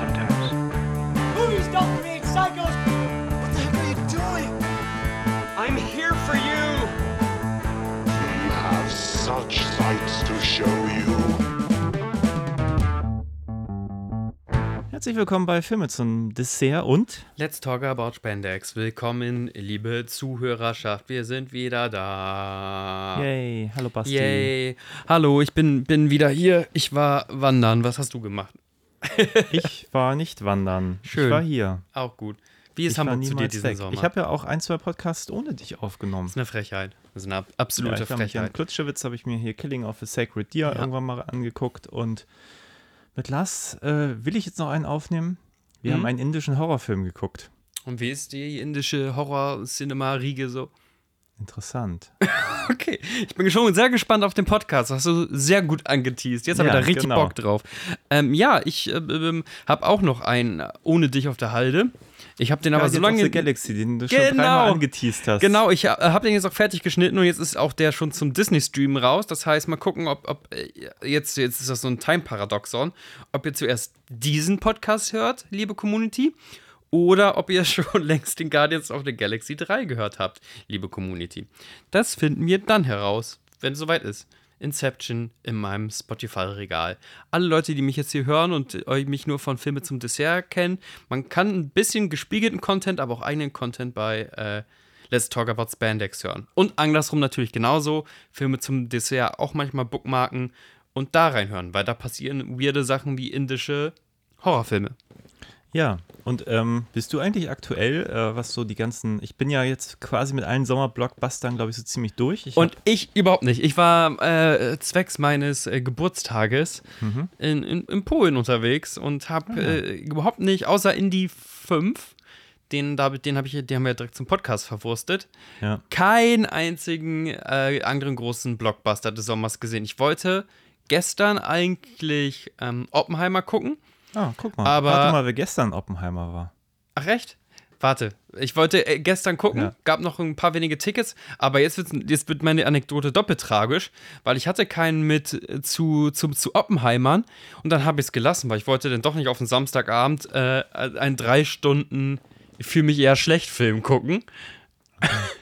mad sometimes. Movies don't create psychos. What the heck are you doing? I'm here for you! We have such sights to show you. Herzlich willkommen bei Filme zum Dessert und Let's talk about Spandex. Willkommen, liebe Zuhörerschaft. Wir sind wieder da. Yay, hallo Basti. Yay. Hallo, ich bin, bin wieder hier. Ich war wandern. Was hast du gemacht? Ich war nicht wandern. Schön. Ich war hier. Auch gut. Wie ist Ich Hamburg zu dir diesen weg. Sommer? Ich habe ja auch ein, zwei Podcasts ohne dich aufgenommen. das ist eine Frechheit. Das ist eine ab- Ja, absolute ich war mit Frechheit. Klutschewitz habe ich mir hier Killing of a Sacred Deer Ja. irgendwann mal angeguckt und mit Lars äh, will ich jetzt noch einen aufnehmen. Wir Mhm. haben einen indischen Horrorfilm geguckt. Und wie ist die indische Horror-Cinema-Riege so? Interessant. Okay, ich bin schon sehr gespannt auf den Podcast. Hast du sehr gut angeteased. Jetzt habe ich Ja, da richtig genau. Bock drauf. Ähm, ja, ich äh, ähm, habe auch noch einen äh, ohne dich auf der Halde. Ich habe den aber so lange Galaxy, den du schon Genau. dreimal angeteased hast. Genau, ich ha- habe den jetzt auch fertig geschnitten und jetzt ist auch der schon zum Disney-Stream raus. Das heißt, mal gucken, ob, ob äh, jetzt, jetzt ist das so ein Time-Paradoxon, ob ihr zuerst diesen Podcast hört, liebe Community, oder ob ihr schon längst den Guardians of the Galaxy 3 gehört habt, liebe Community. Das finden wir dann heraus, wenn es soweit ist. Inception in meinem Spotify-Regal. Alle Leute, die mich jetzt hier hören und euch mich nur von Filme zum Dessert kennen, man kann ein bisschen gespiegelten Content, aber auch eigenen Content bei äh, Let's Talk About Spandex hören. Und andersrum natürlich genauso. Filme zum Dessert auch manchmal bookmarken und da reinhören, weil da passieren weirde Sachen wie indische Horrorfilme. Ja, und ähm, bist du eigentlich aktuell, äh, was so die ganzen, ich bin ja jetzt quasi mit allen Sommerblockbustern, glaube ich, so ziemlich durch. Ich Und ich überhaupt nicht. Ich war äh, zwecks meines äh, Geburtstages in, in, in Polen unterwegs und habe äh, überhaupt nicht, außer Indie 5, den, da- den, hab ich, den haben wir ja direkt zum Podcast verwurstet, ja. keinen einzigen äh, anderen großen Blockbuster des Sommers gesehen. Ich wollte gestern eigentlich ähm, Oppenheimer gucken. Ah, guck mal. Aber- Warte mal, wer gestern Oppenheimer war. Ach, recht? Warte, ich wollte äh, gestern gucken, Ja. gab noch ein paar wenige Tickets, aber jetzt, wird's, jetzt wird meine Anekdote doppelt tragisch, weil ich hatte keinen mit äh, zu, zu, zu Oppenheimern und dann habe ich es gelassen, weil ich wollte dann doch nicht auf den Samstagabend äh, einen drei Stunden für mich eher schlecht Film gucken.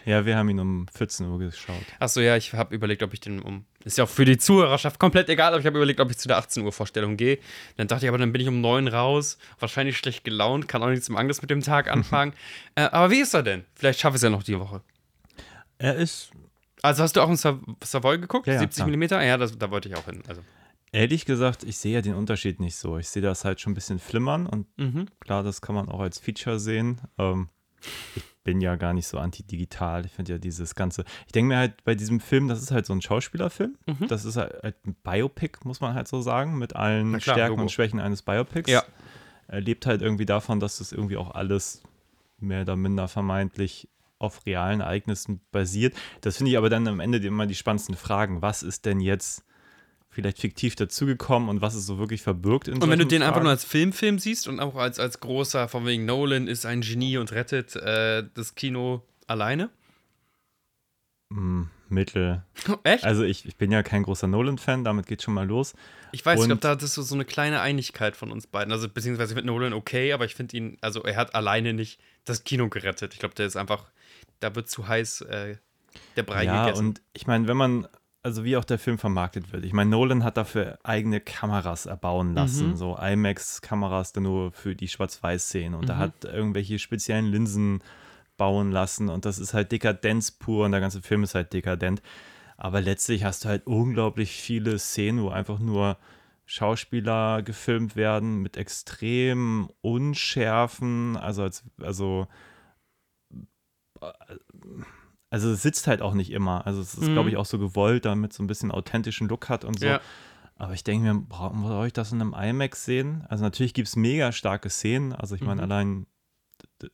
Ja, wir haben ihn um 14 Uhr geschaut. Achso, ja, ich habe überlegt, ob ich den um. Ist ja auch für die Zuhörerschaft komplett egal, aber ich habe überlegt, ob ich zu der 18 Uhr Vorstellung gehe. Dann dachte ich, aber dann bin ich um 9 raus, wahrscheinlich schlecht gelaunt, kann auch nichts zum Angriff mit dem Tag anfangen. äh, aber wie ist er denn? Vielleicht schaffe ich es ja noch die Woche. Er ist, Also hast du auch in Sav Savoy geguckt? Ja, ja, 70 klar. mm? Ja, das, da wollte ich auch hin. Also. ehrlich gesagt, ich sehe ja den Unterschied nicht so. Ich sehe das halt schon ein bisschen flimmern und Mhm. klar, das kann man auch als Feature sehen. Ähm, ich bin ja gar nicht so anti-digital. Ich finde ja dieses Ganze. Ich denke mir halt bei diesem Film, das ist halt so ein Schauspielerfilm. Mhm. Das ist halt ein Biopic, muss man halt so sagen, mit allen klar, Stärken Logo. und Schwächen eines Biopics. Ja. Er lebt halt irgendwie davon, dass das irgendwie auch alles mehr oder minder vermeintlich auf realen Ereignissen basiert. Das finde ich aber dann am Ende immer die spannendsten Fragen. Was ist denn jetzt vielleicht fiktiv dazugekommen und was ist so wirklich verbirgt in Und wenn du den einfach Fragen? nur als Filmfilm siehst und auch als, als großer, von wegen Nolan ist ein Genie und rettet äh, das Kino alleine. Mm, Mittel. Echt? Also ich, ich bin ja kein großer Nolan-Fan, damit geht schon mal los. Ich weiß, ich glaube, Und- da ist so, so eine kleine Einigkeit von uns beiden. Also, beziehungsweise mit Nolan okay, aber ich finde ihn, also er hat alleine nicht das Kino gerettet. Ich glaube, der ist einfach, da wird zu heiß äh, der Brei ja, gegessen. und ich meine, wenn man, also wie auch der Film vermarktet wird, ich meine, Nolan hat dafür eigene Kameras erbauen lassen, Mhm. so IMAX-Kameras dann nur für die Schwarz-Weiß-Szenen und er Mhm. hat irgendwelche speziellen Linsen bauen lassen und das ist halt Dekadenz pur und der ganze Film ist halt dekadent. Aber letztlich hast du halt unglaublich viele Szenen, wo einfach nur Schauspieler gefilmt werden mit extremen Unschärfen, also als, also also es sitzt halt auch nicht immer. Also es ist, Mhm. glaube ich, auch so gewollt, damit so ein bisschen authentischen Look hat und so. Ja. Aber ich denke mir, brauche brauch ich das in einem IMAX sehen? Also natürlich gibt es mega starke Szenen. Also ich meine, Mhm. allein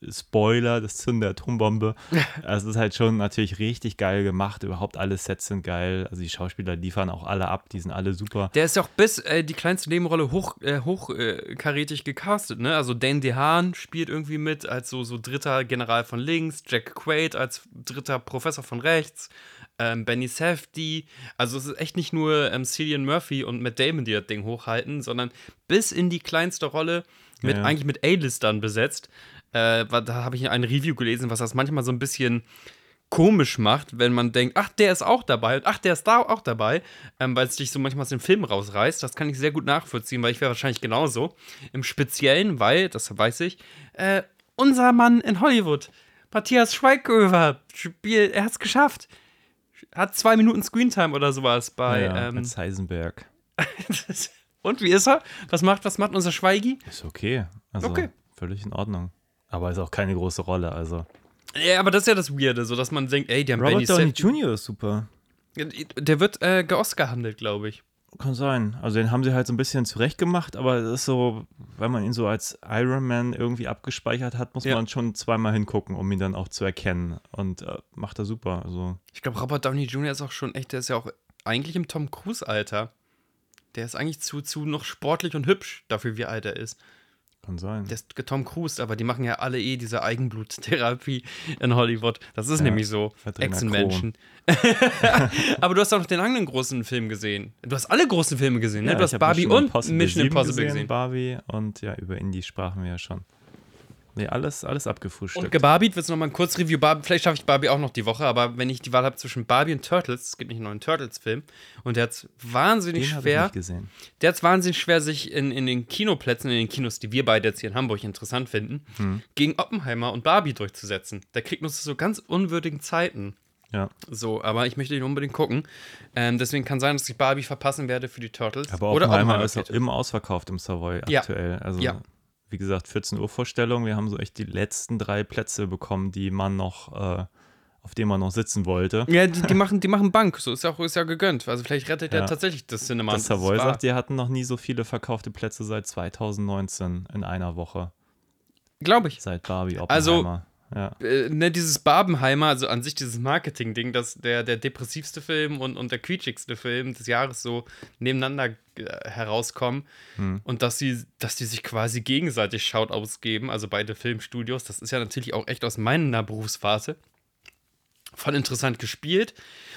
Spoiler, das Zünden der Atombombe. Also es ist halt schon natürlich richtig geil gemacht. Überhaupt alle Sets sind geil. Also die Schauspieler liefern auch alle ab. Die sind alle super. Der ist ja auch bis äh, die kleinste Nebenrolle hoch, äh, hochkarätig gecastet, ne? Also Dan DeHaan spielt irgendwie mit als so, so dritter General von links, Jack Quaid als dritter Professor von rechts. ähm, Benny Safdie. Also es ist echt nicht nur ähm, Cillian Murphy und Matt Damon, die das Ding hochhalten, sondern bis in die kleinste Rolle mit Ja. eigentlich mit A-Listern besetzt. Äh, da habe ich ein Review gelesen, was das manchmal so ein bisschen komisch macht, wenn man denkt, ach, der ist auch dabei und ach, der ist da auch dabei, ähm, weil es dich so manchmal aus dem Film rausreißt. Das kann ich sehr gut nachvollziehen, weil ich wäre wahrscheinlich genauso. Im Speziellen, weil, das weiß ich, äh, unser Mann in Hollywood, Matthias Schweighöfer, spielt, er hat es geschafft. Hat zwei Minuten Screentime oder sowas bei. ja, ähm, als Heisenberg. und wie ist er? Was macht, was macht unser Schweigi? Ist okay. Also Okay. völlig in Ordnung. Aber ist auch keine große Rolle. Also Ja, aber das ist ja das Weirde, so dass man denkt, ey, die haben Benny Robert Downey Safdie- Jr. ist super. Der wird äh, geoscar-handelt, glaube ich. Kann sein. Also den haben sie halt so ein bisschen zurechtgemacht, aber das ist so, wenn man ihn so als Iron Man irgendwie abgespeichert hat, muss Ja. man schon zweimal hingucken, um ihn dann auch zu erkennen. Und äh, macht er super. Also Ich glaube, Robert Downey Jr. ist auch schon echt, der ist ja auch eigentlich im Tom Cruise-Alter. Der ist eigentlich zu, zu noch sportlich und hübsch dafür, wie alt er ist. Kann sein. Der ist Tom Cruise, aber die machen ja alle eh diese Eigenbluttherapie in Hollywood. Das ist Ja, nämlich so. Echsenmenschen. aber du hast auch noch den anderen großen Film gesehen. Du hast alle großen Filme gesehen, ne? Ja, Du hast Barbie und Impossible Mission 7 Impossible gesehen. Barbie und ja, über Indie sprachen wir ja schon. Nee, alles, alles abgefrühstückt. Und gebarbiet wird es nochmal ein Kurzreview. Barbie, vielleicht schaffe ich Barbie auch noch die Woche, aber wenn ich die Wahl habe zwischen Barbie und Turtles, es gibt nicht einen neuen Turtles-Film, und der hat es wahnsinnig Den habe ich schwer. nicht gesehen. Der hat es wahnsinnig schwer, sich in, in den Kinoplätzen, in den Kinos, die wir beide jetzt hier in Hamburg interessant finden, Hm. gegen Oppenheimer und Barbie durchzusetzen. Der kriegt nur zu so ganz unwürdigen Zeiten. Ja. So, aber ich möchte ihn unbedingt gucken. Ähm, deswegen kann sein, dass ich Barbie verpassen werde für die Turtles. Aber Oder Oppenheimer Oppenheimer ist auch immer ausverkauft im Savoy Ja. aktuell. Also, Ja. Wie gesagt, 14 Uhr Vorstellung. Wir haben so echt die letzten drei Plätze bekommen, die man noch, äh, auf denen man noch sitzen wollte. Ja, die, die, machen, die machen Bank. So ist ja auch ist ja gegönnt. Also vielleicht rettet er Ja. tatsächlich das Cinema. Das Savoy sagt, die hatten noch nie so viele verkaufte Plätze seit 2019 in einer Woche. Glaube ich. Seit Barbie Also- Oppenheimer. Ja. äh, ne, dieses Barbenheimer, also an sich dieses Marketing-Ding, dass der, der depressivste Film und, und der quietschigste Film des Jahres so nebeneinander äh, herauskommen und dass sie, dass die sich quasi gegenseitig Schaut ausgeben, also beide Filmstudios, das ist ja natürlich auch echt aus meiner Berufsphase voll interessant gespielt.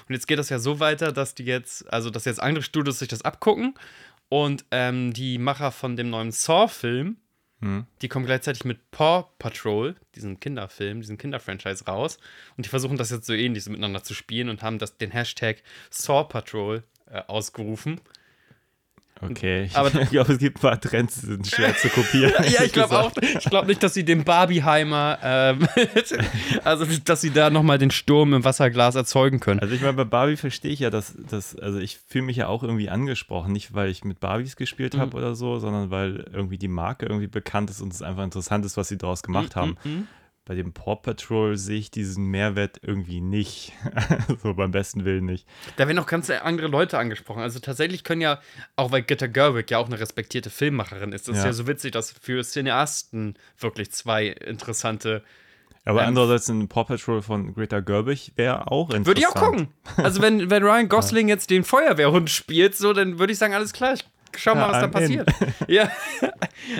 Und jetzt geht das ja so weiter, dass die jetzt, also dass jetzt andere Studios sich das abgucken und ähm, die Macher von dem neuen Saw-Film, die kommen gleichzeitig mit Paw Patrol, diesem Kinderfilm, diesem Kinderfranchise raus. Und die versuchen das jetzt so ähnlich so miteinander zu spielen und haben das, den Hashtag Saw Patrol äh, ausgerufen. Okay, ich, Aber- ich glaube, es gibt ein paar Trends, die sind schwer zu kopieren. Ja, ich glaube auch. Ich glaube nicht, dass sie den Barbieheimer, ähm, also dass sie da nochmal den Sturm im Wasserglas erzeugen können. Also ich meine, bei Barbie verstehe ich ja, dass, dass also ich fühle mich ja auch irgendwie angesprochen, nicht weil ich mit Barbies gespielt Mhm. habe oder so, sondern weil irgendwie die Marke irgendwie bekannt ist und es einfach interessant ist, was sie daraus gemacht Mhm, haben. Bei dem Paw Patrol sehe ich diesen Mehrwert irgendwie nicht. so beim besten Willen nicht. Da werden auch ganz andere Leute angesprochen. Also tatsächlich können ja, auch weil Greta Gerwig ja auch eine respektierte Filmmacherin ist, das ist Ja. ja so witzig, dass für Cineasten wirklich zwei interessante Aber Ähm, andererseits ein Paw Patrol von Greta Gerwig wäre auch interessant. Würde ich auch gucken. Also wenn, wenn Ryan Gosling jetzt den Feuerwehrhund spielt, so, dann würde ich sagen, alles klar, ich schau mal, was da passiert. ja.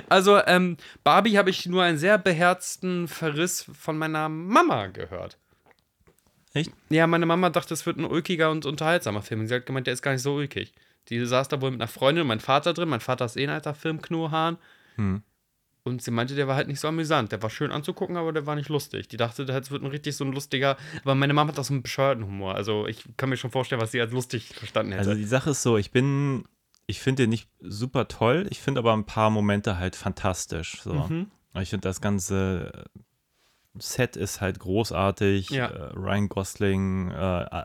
Also ähm, Barbie habe ich nur einen sehr beherzten Verriss von meiner Mama gehört. Echt? Ja, meine Mama dachte, es wird ein ulkiger und unterhaltsamer Film. Und sie hat gemeint, der ist gar nicht so ulkig. Die saß da wohl mit einer Freundin und mein Vater drin. Mein Vater ist eh ein alter Filmknohahn. Hm. Und sie meinte, der war halt nicht so amüsant. Der war schön anzugucken, aber der war nicht lustig. Die dachte, es wird ein richtig so ein lustiger. Aber meine Mama hat auch so einen bescheuerten Humor. Also ich kann mir schon vorstellen, was sie als lustig verstanden hätte. Also die Sache ist so, ich bin, ich finde den nicht super toll, ich finde aber ein paar Momente halt fantastisch. So. Mhm. Ich finde das ganze Set ist halt großartig. Ja. Äh, Ryan Gosling, äh,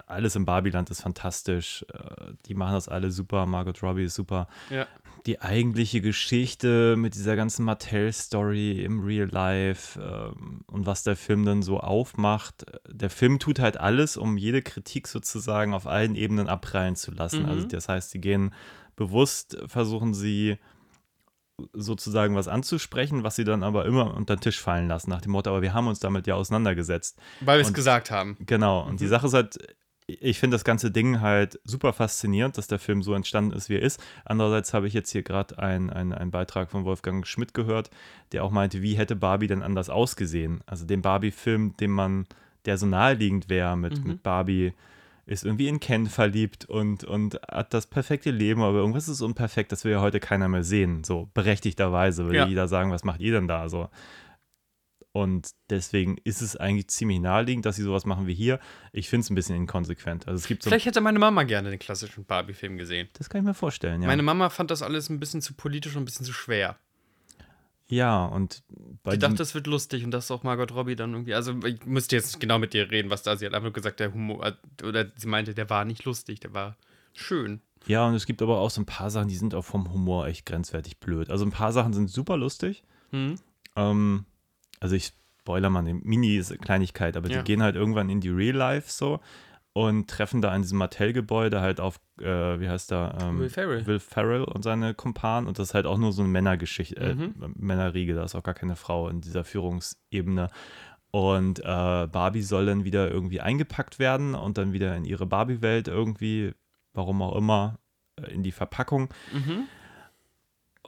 alles im Barbieland ist fantastisch. Äh, die machen das alle super. Margot Robbie ist super. ja. Die eigentliche Geschichte mit dieser ganzen Mattel-Story im Real Life ähm, und was der Film dann so aufmacht. Der Film tut halt alles, um jede Kritik sozusagen auf allen Ebenen abprallen zu lassen. Mhm. Also das heißt, sie gehen bewusst, versuchen sie sozusagen was anzusprechen, was sie dann aber immer unter den Tisch fallen lassen, nach dem Motto, aber wir haben uns damit ja auseinandergesetzt. Weil wir es gesagt haben. Genau, und Mhm. die Sache ist halt, ich finde das ganze Ding halt super faszinierend, dass der Film so entstanden ist, wie er ist. Andererseits habe ich jetzt hier gerade einen ein Beitrag von Wolfgang Schmidt gehört, der auch meinte, wie hätte Barbie denn anders ausgesehen? Also den Barbie-Film, den man, der so naheliegend wäre mit, Mhm. mit Barbie ist irgendwie in Ken verliebt und, und hat das perfekte Leben, aber irgendwas ist unperfekt, das will ja heute keiner mehr sehen. So berechtigterweise würde Ja. jeder sagen, was macht ihr denn da? So. Und deswegen ist es eigentlich ziemlich naheliegend, dass sie sowas machen wie hier. Ich finde es ein bisschen inkonsequent. Also es gibt so. Vielleicht hätte meine Mama gerne den klassischen Barbie-Film gesehen. Das kann ich mir vorstellen, ja. Meine Mama fand das alles ein bisschen zu politisch und ein bisschen zu schwer. ja, und bei diesem- dachte, es wird lustig und dass auch Margot Robbie dann irgendwie. Also, ich müsste jetzt genau mit dir reden, was da. Sie hat einfach nur gesagt, der Humor. äh, Oder sie meinte, der war nicht lustig, der war schön. Ja, und es gibt aber auch so ein paar Sachen, die sind auch vom Humor echt grenzwertig blöd. Also ein paar Sachen sind super lustig. Hm? Ähm, also ich spoiler mal eine Mini-Kleinigkeit, aber Ja. die gehen halt irgendwann in die Real Life so und treffen da in diesem Mattel-Gebäude halt auf, äh, wie heißt der? Ähm, Will Ferrell. Will Ferrell und seine Kumpanen und das ist halt auch nur so eine Männergeschichte, äh, Mhm. Männerriege, da ist auch gar keine Frau in dieser Führungsebene. Und äh, Barbie soll dann wieder irgendwie eingepackt werden und dann wieder in ihre Barbie-Welt irgendwie, warum auch immer, äh, in die Verpackung. Mhm.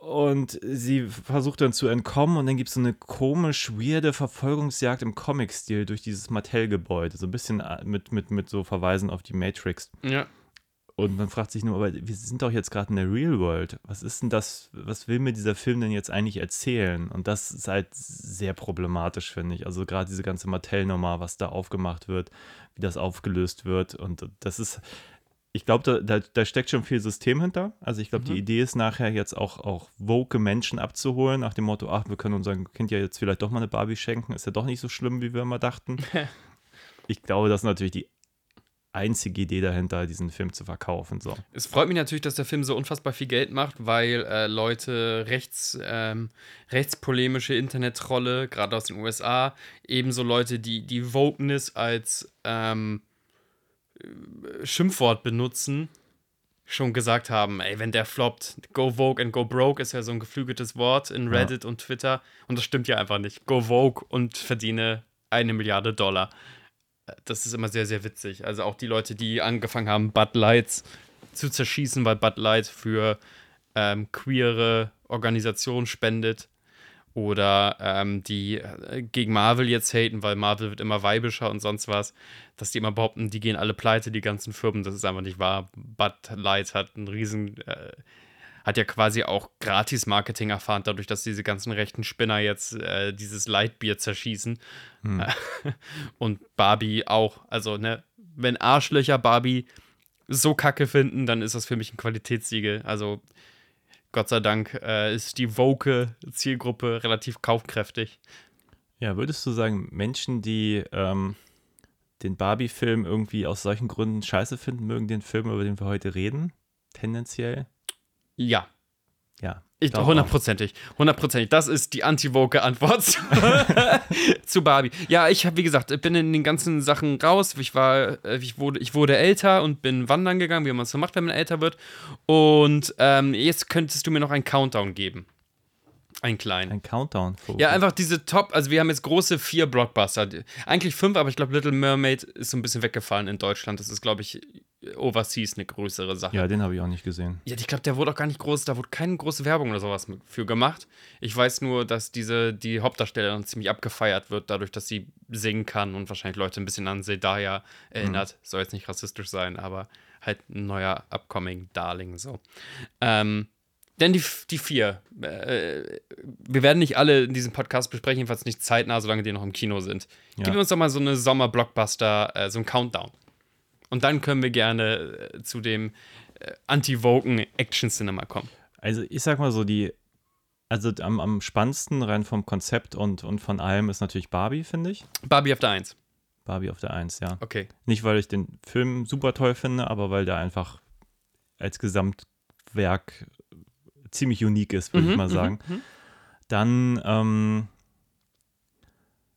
Und sie versucht dann zu entkommen und dann gibt es so eine komisch weirde Verfolgungsjagd im Comic-Stil durch dieses Mattel-Gebäude. So ein bisschen äh, mit, mit, mit so Verweisen auf die Matrix. Ja. Und man fragt sich nur, aber wir sind doch jetzt gerade in der Real World. Was ist denn das, was will mir dieser Film denn jetzt eigentlich erzählen? Und das ist halt sehr problematisch, finde ich. Also gerade diese ganze Mattel-Nummer, was da aufgemacht wird, wie das aufgelöst wird. Und das ist, ich glaube, da, da, da steckt schon viel System hinter. Also ich glaube, die Idee ist nachher jetzt auch, auch woke Menschen abzuholen, nach dem Motto, ach, wir können unserem Kind ja jetzt vielleicht doch mal eine Barbie schenken. Ist ja doch nicht so schlimm, wie wir immer dachten. ich glaube, das ist natürlich die einzige Idee dahinter, diesen Film zu verkaufen. So. Es freut mich natürlich, dass der Film so unfassbar viel Geld macht, weil äh, Leute rechts, ähm, rechtspolemische Internet-Trolle, gerade aus den USA, ebenso Leute, die die Wokeness als ähm, äh, Schimpfwort benutzen, schon gesagt haben, ey, wenn der floppt, go Vogue and go broke ist ja so ein geflügeltes Wort in Reddit und Twitter und das stimmt ja einfach nicht. Go Vogue und verdiene eine Milliarde Dollar. Das ist immer sehr, sehr witzig. Also auch die Leute, die angefangen haben, Bud Lights zu zerschießen, weil Bud Light für ähm, queere Organisationen spendet. Oder ähm, die äh, gegen Marvel jetzt haten, weil Marvel wird immer weibischer und sonst was. Dass die immer behaupten, die gehen alle pleite, die ganzen Firmen. Das ist einfach nicht wahr. Bud Light hat einen riesen, äh, hat ja quasi auch Gratis-Marketing erfahren, dadurch, dass diese ganzen rechten Spinner jetzt äh, dieses Lightbier zerschießen. Und Barbie auch. Also, ne, wenn Arschlöcher Barbie so kacke finden, dann ist das für mich ein Qualitätssiegel. Also, Gott sei Dank äh, ist die woke Zielgruppe relativ kaufkräftig. Ja, würdest du sagen, Menschen, die ähm, den Barbie-Film irgendwie aus solchen Gründen scheiße finden, mögen den Film, über den wir heute reden? Tendenziell? Ja, Ja. Ich, hundertprozentig. Hundertprozentig. Das ist die anti-woke Antwort zu, zu Barbie. Ja, ich habe, wie gesagt, bin in den ganzen Sachen raus. Ich war, äh, ich wurde, ich wurde älter und bin wandern gegangen, wie man es so macht, wenn man älter wird. Und ähm, jetzt könntest du mir noch einen Countdown geben. Einen kleinen. Ein Countdown. Ja, einfach diese Top, also wir haben jetzt große vier Blockbuster. Eigentlich fünf, aber ich glaube, Little Mermaid ist so ein bisschen weggefallen in Deutschland. Das ist, glaube ich, overseas eine größere Sache. Ja, den habe ich auch nicht gesehen. Ja, ich glaube, der wurde auch gar nicht groß, da wurde keine große Werbung oder sowas für gemacht. Ich weiß nur, dass diese, die Hauptdarstellerin ziemlich abgefeiert wird, dadurch, dass sie singen kann und wahrscheinlich Leute ein bisschen an Zendaya erinnert. Soll jetzt nicht rassistisch sein, aber halt ein neuer upcoming Darling so. Ähm, denn die, die vier, äh, wir werden nicht alle in diesem Podcast besprechen, jedenfalls nicht zeitnah, solange die noch im Kino sind. Ja. Gib uns doch mal so eine Sommer-Blockbuster, äh, so ein Countdown. Und dann können wir gerne äh, zu dem äh, anti-woken Action-Cinema kommen. Also ich sag mal so, die, also am, am spannendsten rein vom Konzept und, und von allem ist natürlich Barbie, finde ich. Barbie auf der 1. Barbie auf der Eins, ja. Okay. Nicht, weil ich den Film super toll finde, aber weil der einfach als Gesamtwerk ziemlich unique ist, würde ich mal sagen. Dann, ähm,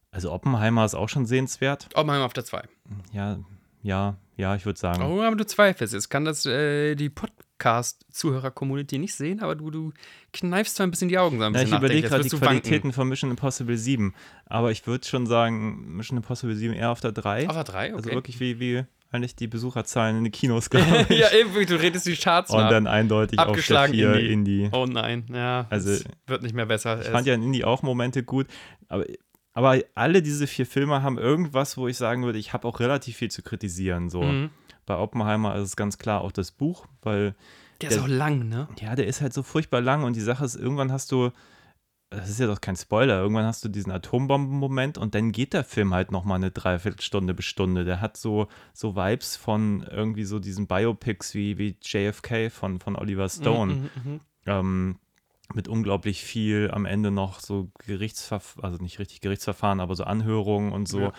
also Oppenheimer ist auch schon sehenswert. Oppenheimer auf der 2. Ja, ja, ja, ich würde sagen. Oh, aber du zweifelst. Jetzt kann das äh, die Podcast-Zuhörer-Community nicht sehen, aber du, du kneifst zwar ein bisschen die Augen so ein Ja, bisschen ich überlege gerade die du wanken. Qualitäten von Mission Impossible 7. Aber ich würde schon sagen, Mission Impossible 7 eher auf der 3. Auf der 3, okay. Also wirklich wie, wie eigentlich die Besucherzahlen in den Kinos, glaube ich. ja, eben, du redest die Charts Und nach. dann eindeutig Abgeschlagen auf der 4 Indie. Indie. Oh nein, ja. Also, es wird nicht mehr besser. Ich fand ja in Indie auch Momente gut, aber, aber alle diese vier Filme haben irgendwas, wo ich sagen würde, ich habe auch relativ viel zu kritisieren. So. Mhm. Bei Oppenheimer ist es ganz klar auch das Buch, weil Der ist auch lang, ne? ja, der ist halt so furchtbar lang und die Sache ist, irgendwann hast du, das ist ja doch kein Spoiler, irgendwann hast du diesen Atombomben-Moment und dann geht der Film halt nochmal eine Dreiviertelstunde bis Stunde. Der hat so, so Vibes von irgendwie so diesen Biopics wie, wie JFK von, von Oliver Stone. Ähm, mit unglaublich viel am Ende noch so Gerichtsverfahren, also nicht richtig Gerichtsverfahren, aber so Anhörungen und so. Ja.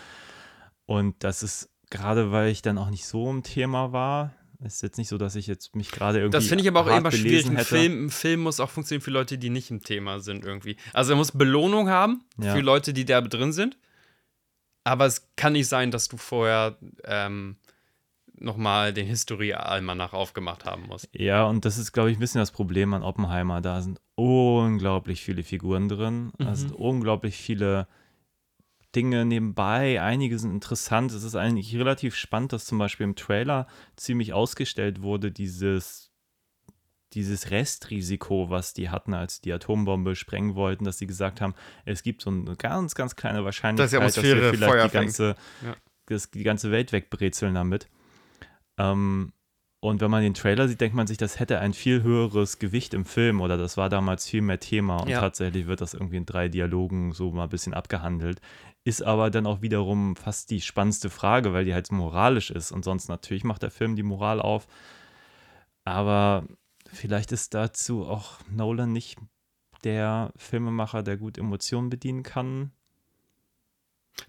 Und das ist gerade, weil ich dann auch nicht so im Thema war, ist jetzt nicht so, dass ich jetzt mich gerade irgendwie. Das finde ich aber auch immer schwierig. Ein. Film, ein Film muss auch funktionieren für Leute, die nicht im Thema sind irgendwie. Also er muss Belohnung haben Ja. für Leute, die da drin sind. Aber es kann nicht sein, dass du vorher ähm, nochmal den History-Almanach aufgemacht haben musst. Ja, und das ist, glaube ich, ein bisschen das Problem an Oppenheimer. Da sind unglaublich viele Figuren drin. Mhm. sind unglaublich viele Dinge nebenbei. Einige sind interessant. Es ist eigentlich relativ spannend, dass zum Beispiel im Trailer ziemlich ausgestellt wurde, dieses, dieses Restrisiko, was die hatten, als die Atombombe sprengen wollten, dass sie gesagt haben, es gibt so eine ganz, ganz kleine Wahrscheinlichkeit, dass, Atmosphäre wir vielleicht Feuer die ganze, Ja. das, die ganze Welt wegbrezeln damit. Ähm, und wenn man den Trailer sieht, denkt man sich, das hätte ein viel höheres Gewicht im Film oder das war damals viel mehr Thema und Ja. tatsächlich wird das irgendwie in drei Dialogen so mal ein bisschen abgehandelt. Ist aber dann auch wiederum fast die spannendste Frage, weil die halt moralisch ist und sonst natürlich macht der Film die Moral auf. Aber vielleicht ist dazu auch Nolan nicht der Filmemacher, der gut Emotionen bedienen kann.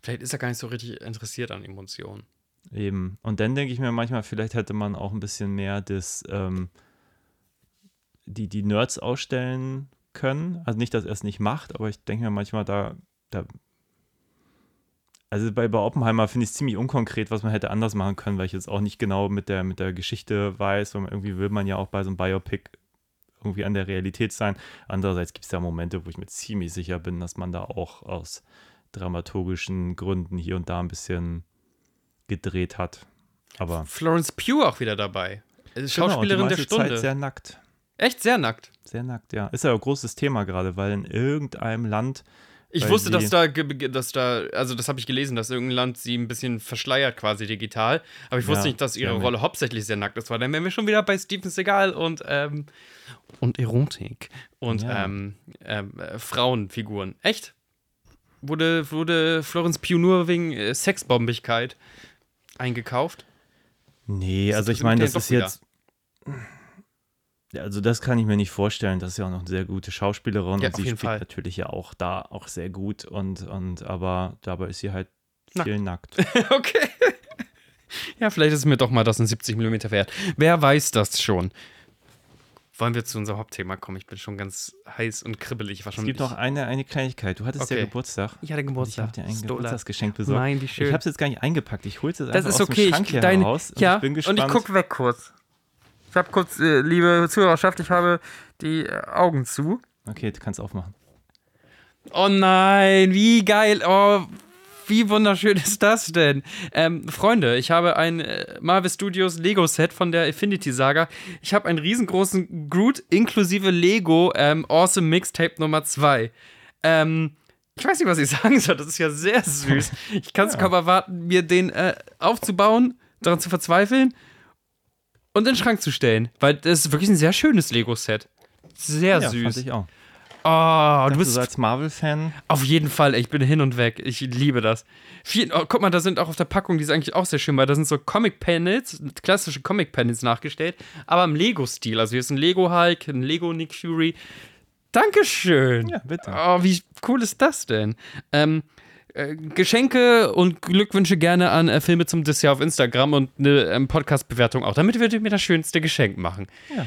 Vielleicht ist er gar nicht so richtig interessiert an Emotionen. Eben. Und dann denke ich mir manchmal, vielleicht hätte man auch ein bisschen mehr das, ähm, die, die Nerds ausstellen können. Also nicht, dass er es nicht macht, aber ich denke mir manchmal, da, da also bei, bei Oppenheimer finde ich es ziemlich unkonkret, was man hätte anders machen können, weil ich jetzt auch nicht genau mit der, mit der Geschichte weiß. Und irgendwie will man ja auch bei so einem Biopic irgendwie an der Realität sein. Andererseits gibt es ja Momente, wo ich mir ziemlich sicher bin, dass man da auch aus dramaturgischen Gründen hier und da ein bisschen gedreht hat. Aber Florence Pugh auch wieder dabei. Genau, Schauspielerin die der Stunde. Zeit sehr nackt. Echt sehr nackt. Sehr nackt, ja. Ist ja ein großes Thema gerade, weil in irgendeinem Land. Ich wusste, dass da, dass da, also das habe ich gelesen, dass irgendein Land sie ein bisschen verschleiert quasi digital. Aber ich wusste Ja, nicht, dass ihre ja, Rolle hauptsächlich sehr nackt ist. Weil dann wären wir schon wieder bei Steven Seagal und, ähm, und Erotik und Ja. ähm, ähm, äh, Frauenfiguren. Echt? Wurde, wurde Florence Pugh nur wegen äh, Sexbombigkeit eingekauft? Nee, also ich meine, das ist jetzt. Ja, Also das kann ich mir nicht vorstellen. Das ist ja auch noch eine sehr gute Schauspielerin Ja, und sie spielt Fall. natürlich ja auch da auch sehr gut und, und aber dabei ist sie halt Nackt. viel nackt. okay. Ja, vielleicht ist mir doch mal das ein 70 mm wert. Wer weiß das schon? Wollen wir zu unserem Hauptthema kommen? Ich bin schon ganz heiß und kribbelig. War Es schon gibt noch eine, eine Kleinigkeit. Du hattest ja Okay. Geburtstag. Ich hatte Und Ich Geburtstag. habe dir ein Stola. Geburtstagsgeschenk besorgt. Nein, wie schön. Ich habe es jetzt gar nicht eingepackt. Ich hole es einfach ist aus okay. dem Schrank hier ich, dein, raus. Und ja, ich bin gespannt. und ich guck weg kurz. Ich habe kurz, äh, liebe Zuhörerschaft, ich habe die äh, Augen zu. okay, du kannst aufmachen. Oh nein, wie geil. Oh, wie wunderschön ist das denn? Ähm, Freunde, ich habe ein äh, Marvel Studios Lego-Set von der Infinity Saga. Ich habe einen riesengroßen Groot inklusive Lego ähm, Awesome Mixtape Nummer 2. Ähm, ich weiß nicht, was ich sagen soll. Das ist ja sehr süß. Ich kann es kaum erwarten, mir den äh, aufzubauen, daran zu verzweifeln und in den Schrank zu stellen. Weil das ist wirklich ein sehr schönes Lego-Set. Sehr Ja, süß. fand ich auch. Oh, du Du bist bist als Marvel-Fan. auf jeden Fall, ich bin hin und weg. Ich liebe das. Viel, oh, guck mal, da sind auch auf der Packung, die ist eigentlich auch sehr schön, weil da sind so Comic-Panels, klassische Comic-Panels nachgestellt, aber im Lego-Stil. Also hier ist ein Lego-Hulk, ein Lego-Nick Fury. Dankeschön. Ja, bitte. Oh, wie cool ist das denn? Ähm, äh, Geschenke und Glückwünsche gerne an äh, Filme zum Dessert auf Instagram und eine ähm, Podcast-Bewertung auch, damit wir mir das schönste Geschenk machen. Ja.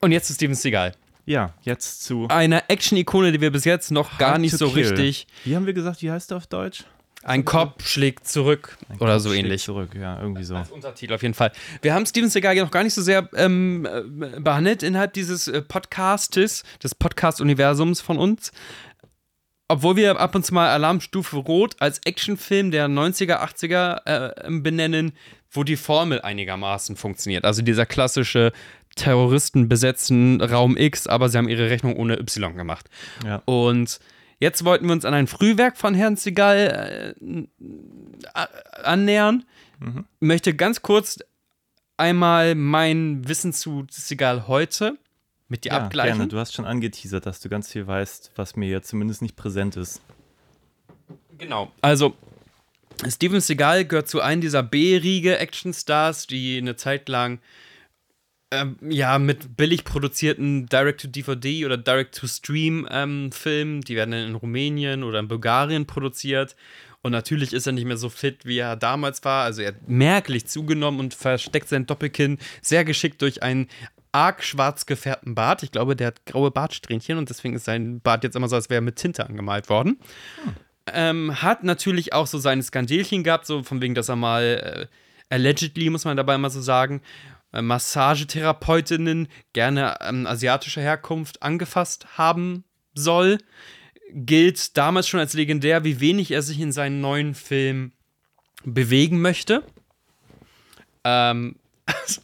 Und jetzt zu Steven Seagal. Ja, jetzt zu Einer Action-Ikone, die wir bis jetzt noch gar nicht so Kill. richtig Wie haben wir gesagt, wie heißt der auf Deutsch? Ein Kopf schlägt zurück oder so Schlägt ähnlich. Zurück, ja, irgendwie so. Als Untertitel auf jeden Fall. Wir haben Steven Seagal ja noch gar nicht so sehr ähm, äh, behandelt innerhalb dieses äh, Podcastes, des Podcast-Universums von uns. Obwohl wir ab und zu mal Alarmstufe Rot als Actionfilm der 90er, 80er äh, benennen, wo die Formel einigermaßen funktioniert. Also dieser klassische Terroristen besetzen Raum X, aber sie haben ihre Rechnung ohne Y gemacht. Ja. Und jetzt wollten wir uns an ein Frühwerk von Herrn Seagal äh, annähern. Möchte ganz kurz einmal mein Wissen zu Seagal heute mit dir Ja, abgleichen. gerne. Du hast schon angeteasert, dass du ganz viel weißt, was mir jetzt zumindest nicht präsent ist. Genau. Also, Steven Seagal gehört zu einem dieser B-Riege Actionstars, die eine Zeit lang ähm, ja mit billig produzierten Direct-to-DVD oder Direct-to-Stream-Filmen, die werden dann in Rumänien oder in Bulgarien produziert. Und natürlich ist er nicht mehr so fit, wie er damals war. Also er hat merklich zugenommen und versteckt sein Doppelkinn sehr geschickt durch einen arg schwarz gefärbten Bart. Ich glaube, der hat graue Bartsträhnchen und deswegen ist sein Bart jetzt immer so, als wäre er mit Tinte angemalt worden. Ähm, hat natürlich auch so seine Skandelchen gehabt, so von wegen, dass er mal äh, allegedly, muss man dabei mal so sagen, äh, Massagetherapeutinnen gerne ähm, asiatischer Herkunft angefasst haben soll. Gilt damals schon als legendär, wie wenig er sich in seinen neuen Film bewegen möchte. Ähm, also,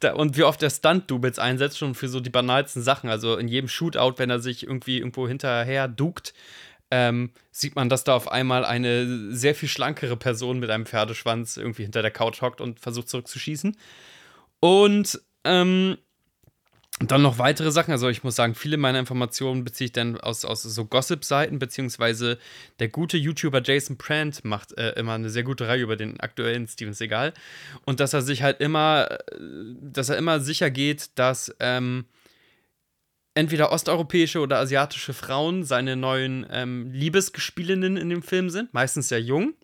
da, und wie oft er Stunt-Doubles einsetzt, schon für so die banalsten Sachen. Also in jedem Shootout, wenn er sich irgendwie irgendwo hinterher duckt, ähm, sieht man, dass da auf einmal eine sehr viel schlankere Person mit einem Pferdeschwanz irgendwie hinter der Couch hockt und versucht zurückzuschießen. Und ähm, dann noch weitere Sachen. Also ich muss sagen, viele meiner Informationen beziehe ich dann aus, aus so Gossip-Seiten, beziehungsweise der gute YouTuber Jason Brandt macht äh, immer eine sehr gute Reihe über den aktuellen Steven Seagal. Und dass er sich halt immer, äh, dass er immer sicher geht, dass ähm, entweder osteuropäische oder asiatische Frauen seine neuen ähm, Liebesgespielinnen in dem Film sind, meistens sehr jung.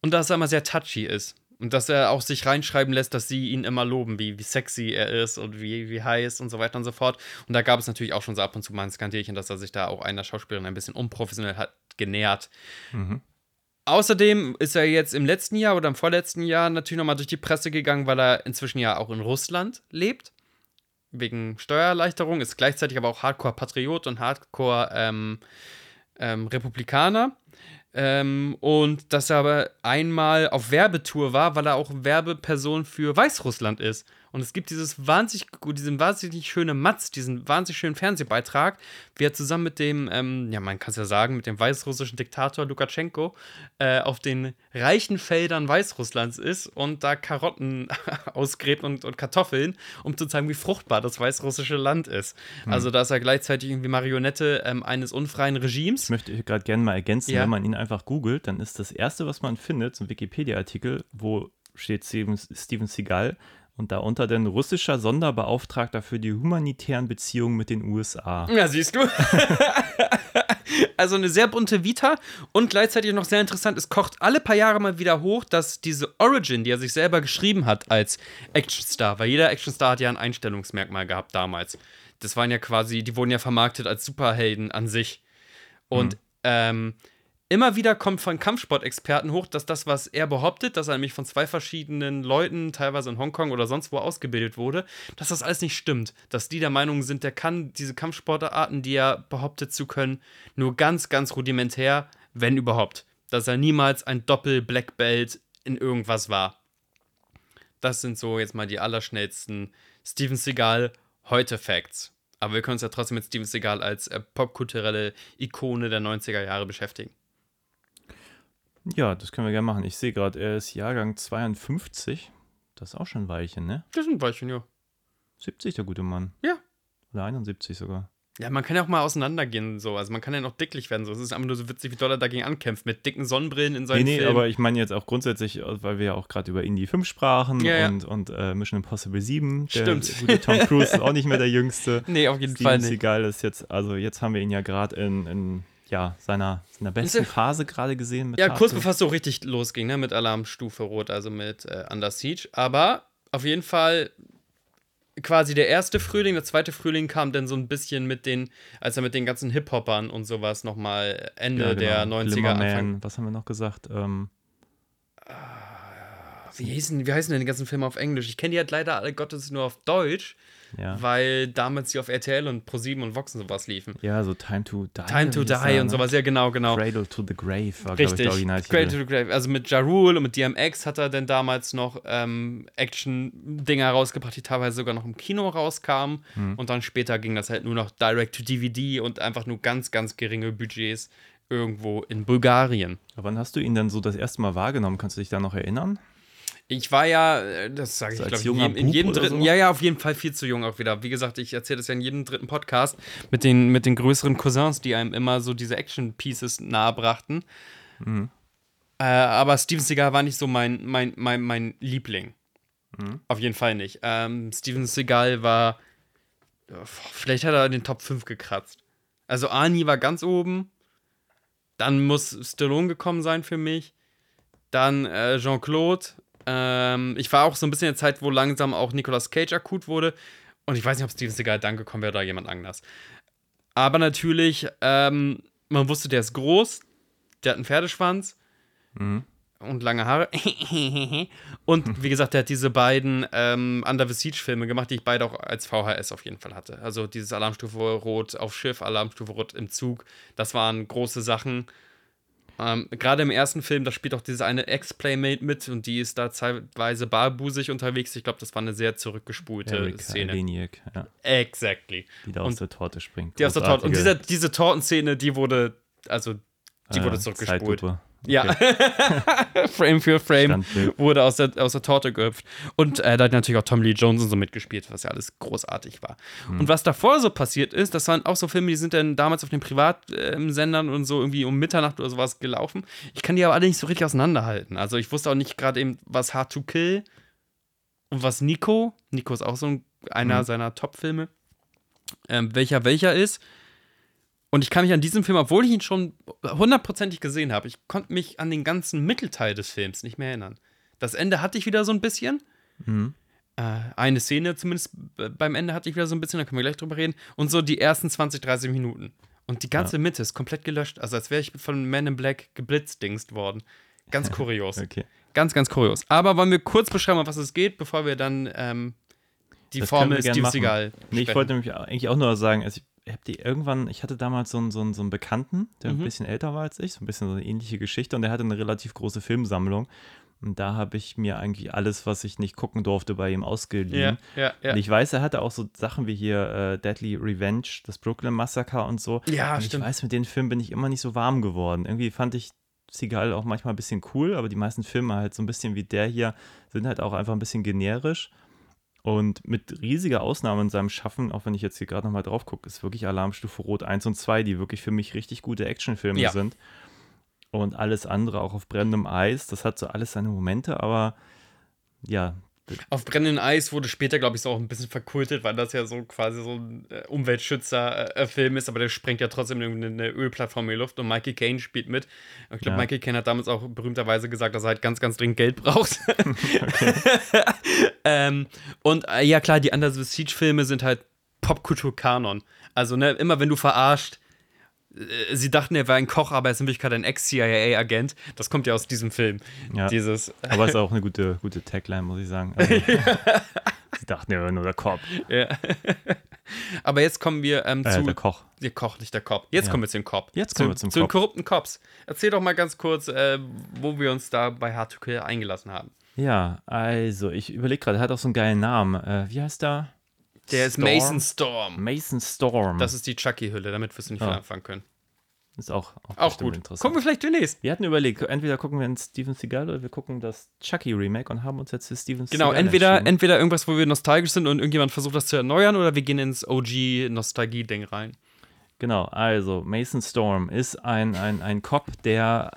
Und dass er immer sehr touchy ist. Und dass er auch sich reinschreiben lässt, dass sie ihn immer loben, wie, wie sexy er ist und wie, wie heiß und so weiter und so fort. Und da gab es natürlich auch schon so ab und zu mal ein Skandälchen, dass er sich da auch einer Schauspielerin ein bisschen unprofessionell hat genähert. Außerdem ist er jetzt im letzten Jahr oder im vorletzten Jahr natürlich nochmal durch die Presse gegangen, weil er inzwischen ja auch in Russland lebt. Wegen Steuererleichterung, ist gleichzeitig aber auch Hardcore-Patriot und Hardcore ähm, ähm. Ähm, und dass er aber einmal auf Werbetour war, weil er auch Werbeperson für Weißrussland ist. Und es gibt dieses wahnsinnig, diesen wahnsinnig schönen Matz, diesen wahnsinnig schönen Fernsehbeitrag, wie er zusammen mit dem, ähm, ja, man kann es ja sagen, mit dem weißrussischen Diktator Lukaschenko äh, auf den reichen Feldern Weißrusslands ist und da Karotten ausgräbt und, und Kartoffeln, um zu zeigen, wie fruchtbar das weißrussische Land ist. Also, da ist er gleichzeitig irgendwie Marionette ähm, eines unfreien Regimes. Ich möchte gerade gerne mal ergänzen, Ja. wenn man ihn einfach googelt, dann ist das erste, was man findet, so ein Wikipedia-Artikel, wo steht Steven, Steven Seagal und darunter dann russischer Sonderbeauftragter für die humanitären Beziehungen mit den USA. Ja, siehst du. also eine sehr bunte Vita und gleichzeitig noch sehr interessant, es kocht alle paar Jahre mal wieder hoch, dass diese Origin, die er sich selber geschrieben hat als Actionstar, weil jeder Actionstar hat ja ein Einstellungsmerkmal gehabt damals. Das waren ja quasi, die wurden ja vermarktet als Superhelden an sich. Und ähm, immer wieder kommt von Kampfsportexperten hoch, dass das, was er behauptet, dass er nämlich von zwei verschiedenen Leuten, teilweise in Hongkong oder sonst wo ausgebildet wurde, dass das alles nicht stimmt. Dass die der Meinung sind, der kann diese Kampfsportarten, die er behauptet zu können, nur ganz, ganz rudimentär, wenn überhaupt. Dass er niemals ein Doppel-Black Belt in irgendwas war. Das sind so jetzt mal die allerschnellsten Steven Seagal heute Facts. Aber wir können uns ja trotzdem mit Steven Seagal als äh, popkulturelle Ikone der 90er Jahre beschäftigen. Ja, das können wir gerne machen. Ich sehe gerade, er ist Jahrgang 52. Das ist auch schon ein Weilchen, ne? Das ist ein Weilchen, ja. 70, der gute Mann. Ja. Oder 71 sogar. Ja, man kann ja auch mal auseinandergehen, so. Also man kann ja noch dicklich werden. So. Es ist einfach nur so witzig, wie doll er dagegen ankämpft, mit dicken Sonnenbrillen in Nee, seinen nee, Filmen. aber ich meine jetzt auch grundsätzlich, weil wir ja auch gerade über Indie 5 sprachen Ja, ja. und, und äh, Mission Impossible 7. Der Stimmt. gute Tom Cruise ist auch nicht mehr der Jüngste. nee, auf jeden Steven Fall nicht. Seagal ist jetzt, also jetzt haben wir ihn ja gerade in, in ja, seiner, seiner besten Phase gerade gesehen. Ja, kurz bevor es so richtig losging, ne, mit Alarmstufe Rot, also mit äh, Under Siege. Aber auf jeden Fall quasi der erste Frühling, der zweite Frühling kam dann so ein bisschen mit den, als er mit den ganzen Hip-Hoppern und sowas nochmal Ende Ja, genau. der 90er, Glimmerman, Anfang. was haben wir noch gesagt? Ähm, Wie heißen, wie heißen denn die ganzen Filme auf Englisch? Ich kenne die halt leider alle Gottes nur auf Deutsch, ja. weil damals die auf RTL und Pro7 und Vox und sowas liefen. ja, so Time to Die. Time to Die er, und ne? sowas, ja genau, genau. Cradle to the Grave war, glaube ich, Richtig. der Originaltitel. Cradle to the Grave. Also mit Ja Rule und mit DMX hat er dann damals noch ähm, Action-Dinger rausgebracht, die teilweise sogar noch im Kino rauskamen. Hm. Und dann später ging das halt nur noch direct to DVD und einfach nur ganz, ganz geringe Budgets irgendwo in Bulgarien. Wann hast du ihn denn so das erste Mal wahrgenommen? Kannst du dich da noch erinnern? Ich war ja, äh, das sage ich, So glaube ich, in in jedem dritten, so? ja, ja, auf jeden Fall viel zu jung auch wieder. Wie gesagt, ich erzähle das ja in jedem dritten Podcast mit den, mit den größeren Cousins, die einem immer so diese Action-Pieces nahebrachten. Mhm. Äh, aber Steven Seagal war nicht so mein, mein, mein, mein Liebling. Mhm. Auf jeden Fall nicht. Ähm, Steven Seagal war, äh, vielleicht hat er den Top 5 gekratzt. Also Arnie war ganz oben. Dann muss Stallone gekommen sein für mich. Dann äh, Jean-Claude. Ähm, ich war auch so ein bisschen in der Zeit, wo langsam auch Nicolas Cage akut wurde. Und ich weiß nicht, ob Steven Seagal dann gekommen wäre oder jemand anders. Aber natürlich, ähm, man wusste, der ist groß, der hat einen Pferdeschwanz und lange Haare. und wie gesagt, der hat diese beiden ähm, Under the Siege-Filme gemacht, die ich beide auch als VHS auf jeden Fall hatte. Also dieses Alarmstufe Rot auf Schiff, Alarmstufe Rot im Zug. Das waren große Sachen. Ähm, Gerade im ersten Film, da spielt auch diese eine Ex-Playmate mit und die ist da zeitweise barbusig unterwegs. Ich glaube, das war eine sehr zurückgespulte Erika Szene. Eleniak, ja, Exactly. die da aus Und der Torte springt. die aus der Torte. Und diese, diese Tortenszene, die wurde, also, die äh, wurde zurückgespult. Zeitlupe. Ja, Frame für Frame Standbild. wurde aus der, aus der Torte gehüpft. Und äh, da hat natürlich auch Tom Lee Jones und so mitgespielt, was ja alles großartig war. Und was davor so passiert ist, das waren auch so Filme, die sind dann damals auf den Privatsendern und so irgendwie um Mitternacht oder sowas gelaufen. Ich kann die aber alle nicht so richtig auseinanderhalten. Also ich wusste auch nicht gerade eben, was Hard to Kill und was Nico, Nico ist auch so ein, einer seiner Top-Filme, ähm, welcher welcher ist. Und ich kann mich an diesen Film, obwohl ich ihn schon hundertprozentig gesehen habe, ich konnte mich an den ganzen Mittelteil des Films nicht mehr erinnern. Das Ende hatte ich wieder so ein bisschen. Äh, eine Szene zumindest beim Ende hatte ich wieder so ein bisschen, da können wir gleich drüber reden. Und so die ersten 20, 30 Minuten. Und die ganze Mitte ist komplett gelöscht. Also als wäre ich von Man in Black geblitzdingst worden. Ganz kurios. Okay. Ganz, ganz kurios. Aber wollen wir kurz beschreiben, um was es geht, bevor wir dann ähm, die Das Formel Steve. Seagal Nee, ich wollte nämlich eigentlich auch nur sagen, also ich habe die irgendwann, ich hatte damals so einen, so einen, so einen Bekannten, der Mhm. ein bisschen älter war als ich, so ein bisschen so eine ähnliche Geschichte und der hatte eine relativ große Filmsammlung. Und da habe ich mir eigentlich alles, was ich nicht gucken durfte, bei ihm ausgeliehen. Ja, ja, ja. Und ich weiß, er hatte auch so Sachen wie hier äh, Deadly Revenge, das Brooklyn Massaker und so. Ja, und stimmt. Ich weiß, mit den Filmen bin ich immer nicht so warm geworden. Irgendwie fand ich Seagal auch manchmal ein bisschen cool, aber die meisten Filme halt so ein bisschen wie der hier sind halt auch einfach ein bisschen generisch. Und mit riesiger Ausnahme in seinem Schaffen, auch wenn ich jetzt hier gerade nochmal drauf gucke, ist wirklich Alarmstufe Rot 1 und 2, die wirklich für mich richtig gute Actionfilme Ja. sind. Und alles andere auch auf brennendem Eis, das hat so alles seine Momente, aber ja, Auf brennendem Eis wurde später, glaube ich, so auch ein bisschen verkultet, weil das ja so quasi so ein äh, Umweltschützer-Film ist, aber der sprengt ja trotzdem eine, Ölplattform in die Luft und Michael Caine spielt mit. Ich glaube, Ja. Michael Caine hat damals auch berühmterweise gesagt, dass er halt ganz, ganz dringend Geld braucht. ähm, und äh, ja, klar, die Under the Siege-Filme sind halt Popkultur-Kanon. Also, ne, immer wenn du verarscht, äh, sie dachten, er wäre ein Koch, aber er ist in Wirklichkeit ein Ex-CIA-Agent. Das kommt ja aus diesem Film. Ja. Dieses, aber ist auch eine gute, gute Tagline, muss ich sagen. Also, Sie dachten, er wäre nur der Cop, Ja. Aber jetzt kommen wir ähm, äh, zu. der Koch. Der Koch, nicht der Cop. Jetzt Ja. kommen wir zu den Cop. Jetzt zu, kommen wir zum zu den Cop. korrupten Cops. Erzähl doch mal ganz kurz, äh, wo wir uns da bei Hard to Kill eingelassen haben. Ja, also ich überlege gerade, er hat auch so einen geilen Namen. Äh, wie heißt der? Der ist Storm? Mason Storm. Mason Storm. Das ist die Chucky-Hülle, damit wirst du nicht viel Ah. anfangen können. ist auch, auch, Auch gut. interessant. Gucken wir vielleicht demnächst. Wir hatten überlegt, entweder gucken wir ein Steven Seagal oder wir gucken das Chucky Remake und haben uns jetzt für Steven Genau, Seagal entweder, entschieden. entweder irgendwas, wo wir nostalgisch sind und irgendjemand versucht, das zu erneuern, oder wir gehen ins OG-Nostalgie-Ding rein. Genau, also Mason Storm ist ein, ein, ein Cop, der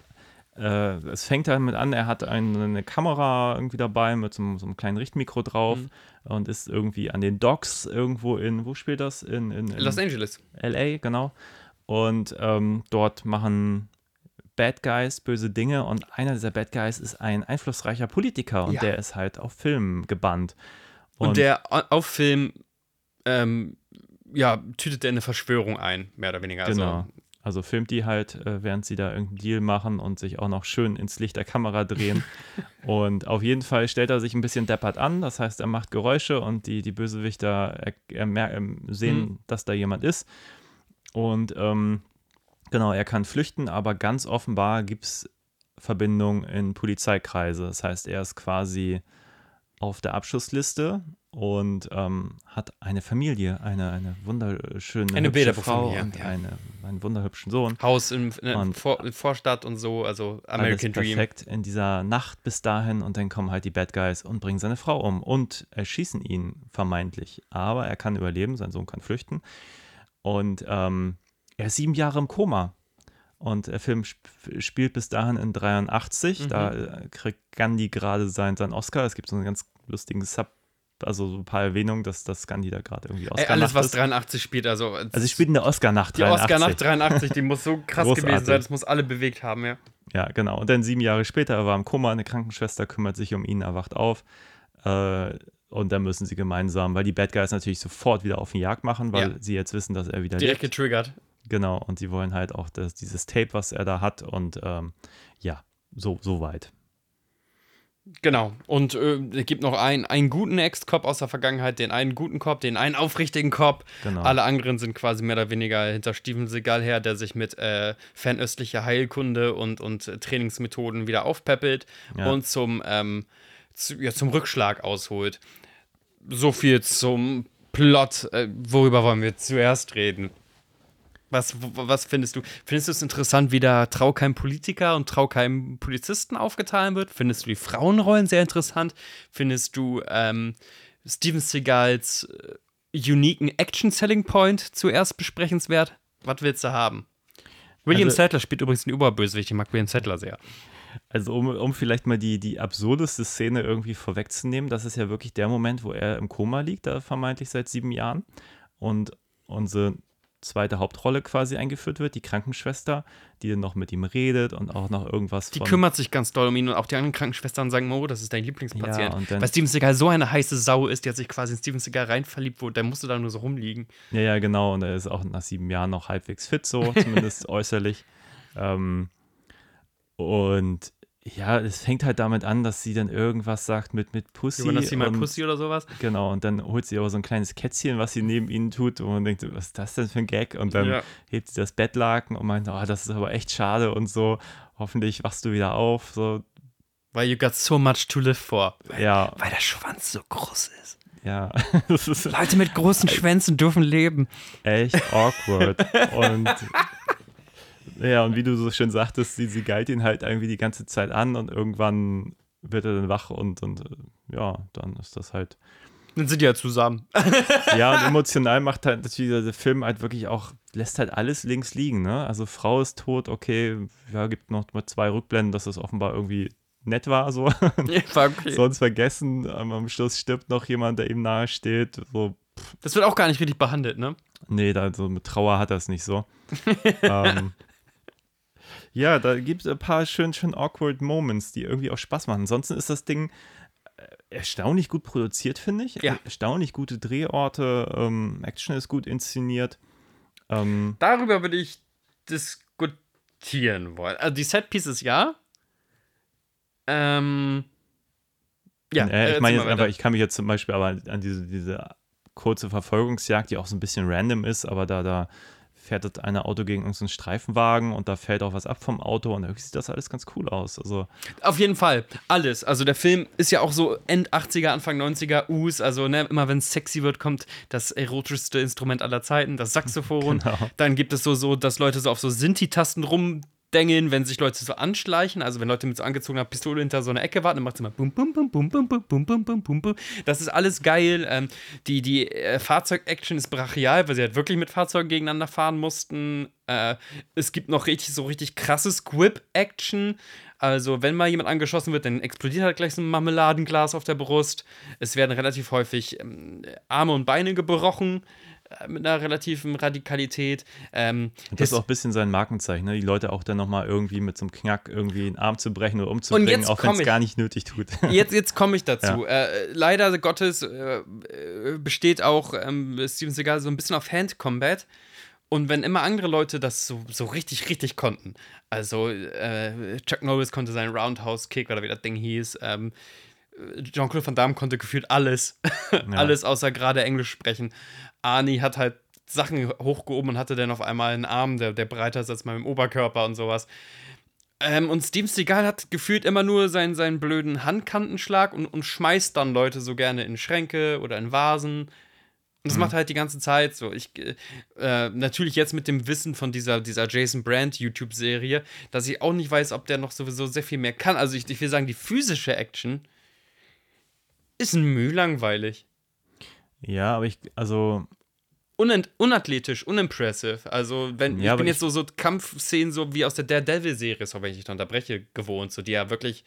äh, es fängt damit an, er hat eine, eine Kamera irgendwie dabei mit so, einem- so einem kleinen Richtmikro drauf Mhm. und ist irgendwie an den Docks irgendwo in, wo spielt das? In, in, in Los Angeles. LA, genau. Und ähm, dort machen Bad Guys böse Dinge und einer dieser Bad Guys ist ein einflussreicher Politiker und Ja. der ist halt auf Film gebannt. Und, der au- auf Film, ähm, ja, tütet er eine Verschwörung ein, mehr oder weniger. Also, Genau. Also filmt die halt, äh, während sie da irgendeinen Deal machen und sich auch noch schön ins Licht der Kamera drehen. und auf jeden Fall stellt er sich ein bisschen deppert an. Das heißt, er macht Geräusche und die, die Bösewichter er, er, mer- ähm, sehen, Mhm. dass da jemand ist. Und ähm, genau, er kann flüchten, aber ganz offenbar gibt es Verbindungen in Polizeikreise. Das heißt, er ist quasi auf der Abschussliste und ähm, hat eine Familie, eine, eine wunderschöne Eine Frau und ja. eine, einen wunderhübschen Sohn. Haus in, in, Vor, Vorstadt und so, also American Dream. perfekt in dieser Nacht bis dahin und dann kommen halt die Bad Guys und bringen seine Frau um und erschießen ihn vermeintlich. Aber er kann überleben, sein Sohn kann flüchten und ähm, er ist sieben Jahre im Koma. Und der Film sp spielt bis dahin in 83. Da Mhm. äh, kriegt Gandhi gerade seinen, seinen Oscar. Es gibt so einen ganz lustigen Sub, also so ein paar Erwähnungen, dass, dass Gandhi da gerade irgendwie Oscar Ey, alles, was ist. 83 spielt, also. Also ich spiele in der Oscar-Nacht die Oscar-Nacht 83, die muss so krass gewesen Großartig. sein, das muss alle bewegt haben, ja. Ja, genau. Und dann sieben Jahre später, er war im Koma, eine Krankenschwester kümmert sich um ihn, er wacht auf. Äh, und dann müssen sie gemeinsam, weil die Bad Guys natürlich sofort wieder auf die Jagd machen, weil Ja. sie jetzt wissen, dass er wieder Direkt lebt. getriggert. Genau. Und sie wollen halt auch das, dieses Tape, was er da hat. Und ähm, ja, so, so weit. Genau. Und äh, es gibt noch einen, einen guten Ex-Cop aus der Vergangenheit, den einen guten Cop, den einen aufrichtigen Cop. Genau. Alle anderen sind quasi mehr oder weniger hinter Steven Seagal her, der sich mit äh, fernöstlicher Heilkunde und, und äh, Trainingsmethoden wieder aufpäppelt Ja. und zum, ähm, zu, ja, zum Rückschlag ausholt. So viel zum Plot. Äh, worüber wollen wir zuerst reden? Was, was findest du? Findest du es interessant, wie da Trau keinem Politiker und Trau keinem Polizisten aufgeteilt wird? Findest du die Frauenrollen sehr interessant? Findest du ähm, Steven Seagals äh, uniken Action-Selling Point zuerst besprechenswert? Was willst du haben? William Also- Sattler spielt übrigens den Überbösewicht, ich mag William Sattler sehr. Also um, um vielleicht mal die, die absurdeste Szene irgendwie vorwegzunehmen, das ist ja wirklich der Moment, wo er im Koma liegt, da vermeintlich seit sieben Jahren. Und unsere zweite Hauptrolle quasi eingeführt wird, die Krankenschwester, die dann noch mit ihm redet und auch noch irgendwas Die kümmert sich ganz doll um ihn und auch die anderen Krankenschwestern sagen, oh, das ist dein Lieblingspatient. Ja, und dann- Weil Steven Seagal so eine heiße Sau ist, die hat sich quasi in Steven Seagal rein verliebt, wo der musste da nur so rumliegen. Ja, ja, genau. Und er ist auch nach sieben Jahren noch halbwegs fit, so zumindest äußerlich. Ähm, und ja, es fängt halt damit an, dass sie dann irgendwas sagt mit, mit Pussy. Wanna see my und, pussy oder sowas? Genau, und dann holt sie aber so ein kleines Kätzchen, was sie neben ihnen tut. Und man denkt, was ist das denn für ein Gag? Und dann Ja. hebt sie das Bettlaken und meint, oh, das ist aber echt schade und so. Hoffentlich wachst du wieder auf. So, Weil you got so much to live for. ja, Weil der Schwanz so groß ist. ja. Leute mit großen Schwänzen dürfen leben. echt awkward. und ja, und wie du so schön sagtest, sie, sie geilt ihn halt irgendwie die ganze Zeit an und irgendwann wird er dann wach und, und äh, ja, dann ist das halt. Dann sind die ja zusammen. Ja, und emotional macht halt natürlich der Film halt wirklich auch, lässt halt alles links liegen, ne? Also Frau ist tot, okay, ja, gibt noch mal zwei Rückblenden, dass das offenbar irgendwie nett war, so. War okay. Sonst vergessen, am am Schluss stirbt noch jemand, der ihm nahe steht, so, Das wird auch gar nicht richtig behandelt, ne? Nee, da, so mit Trauer hat er es nicht so. ähm, ja, da gibt es ein paar schön, schön awkward Moments, die irgendwie auch Spaß machen. Ansonsten ist das Ding äh, erstaunlich gut produziert, finde ich. Ja. Erstaunlich gute Drehorte, ähm, Action ist gut inszeniert. Ähm, Darüber würde ich diskutieren wollen. Also die Setpieces ja. Ähm. Ja, äh, ich meine jetzt einfach, ich kann mich jetzt zum Beispiel aber an diese, diese kurze Verfolgungsjagd, die auch so ein bisschen random ist, aber da, da fährt das eine Auto gegen irgendeinen Streifenwagen und da fällt auch was ab vom Auto und irgendwie sieht das alles ganz cool aus. Also Auf jeden Fall. Alles. Also der Film ist ja auch so End 80er, Anfang 90er Us. Also ne, immer wenn es sexy wird, kommt das erotischste Instrument aller Zeiten, das Saxophon. Genau. Dann gibt es so, so, dass Leute so auf so Sinti-Tasten rumdengeln, wenn sich Leute so anschleichen. Also wenn Leute mit so angezogener Pistole hinter so einer Ecke warten, dann macht es immer bum, bum, bum, bum, bum, bum, bum, bum, bum, bum. Das ist alles geil. Ähm, die die äh, Fahrzeug-Action ist brachial, weil sie halt wirklich mit Fahrzeugen gegeneinander fahren mussten. Äh, es gibt noch richtig so richtig krasse Squib-Action. Also, wenn mal jemand angeschossen wird, dann explodiert halt gleich so ein Marmeladenglas auf der Brust. Es werden relativ häufig ähm, Arme und Beine gebrochen äh, mit einer relativen Radikalität. Ähm, Und das ist auch ein bisschen sein Markenzeichen, ne? die Leute auch dann nochmal irgendwie mit so einem Knack irgendwie einen Arm zu brechen oder umzubringen, auch wenn es gar nicht nötig tut. Jetzt, jetzt komme ich dazu. Äh, leider Gottes äh, äh, besteht auch ähm, Steven Seagal so ein bisschen auf Hand-Combat. Und wenn immer andere Leute das so, so richtig, richtig konnten, also äh, Chuck Norris konnte seinen Roundhouse-Kick oder wie das Ding hieß, ähm, Jean-Claude Van Damme konnte gefühlt alles. alles außer gerade Englisch sprechen. Arnie hat halt Sachen hochgehoben und hatte dann auf einmal einen Arm, der, der breiter ist als mein Oberkörper und sowas. Ähm, und Steven Seagal hat gefühlt immer nur seinen, seinen blöden Handkantenschlag und, und schmeißt dann Leute so gerne in Schränke oder in Vasen. Und das macht er halt die ganze Zeit so. Ich, äh, natürlich jetzt mit dem Wissen von dieser, dieser Jason Brand YouTube-Serie, dass ich auch nicht weiß, ob der noch sowieso sehr viel mehr kann. Also ich, ich will sagen, die physische Action ist ein Mühe langweilig. Ja, aber ich, also, Unent, unathletisch, unimpressive. Also, wenn Ja, ich bin ich- jetzt so, so Kampfszenen, so wie aus der Daredevil-Serie, so wenn ich dich unterbreche, gewohnt, so die ja wirklich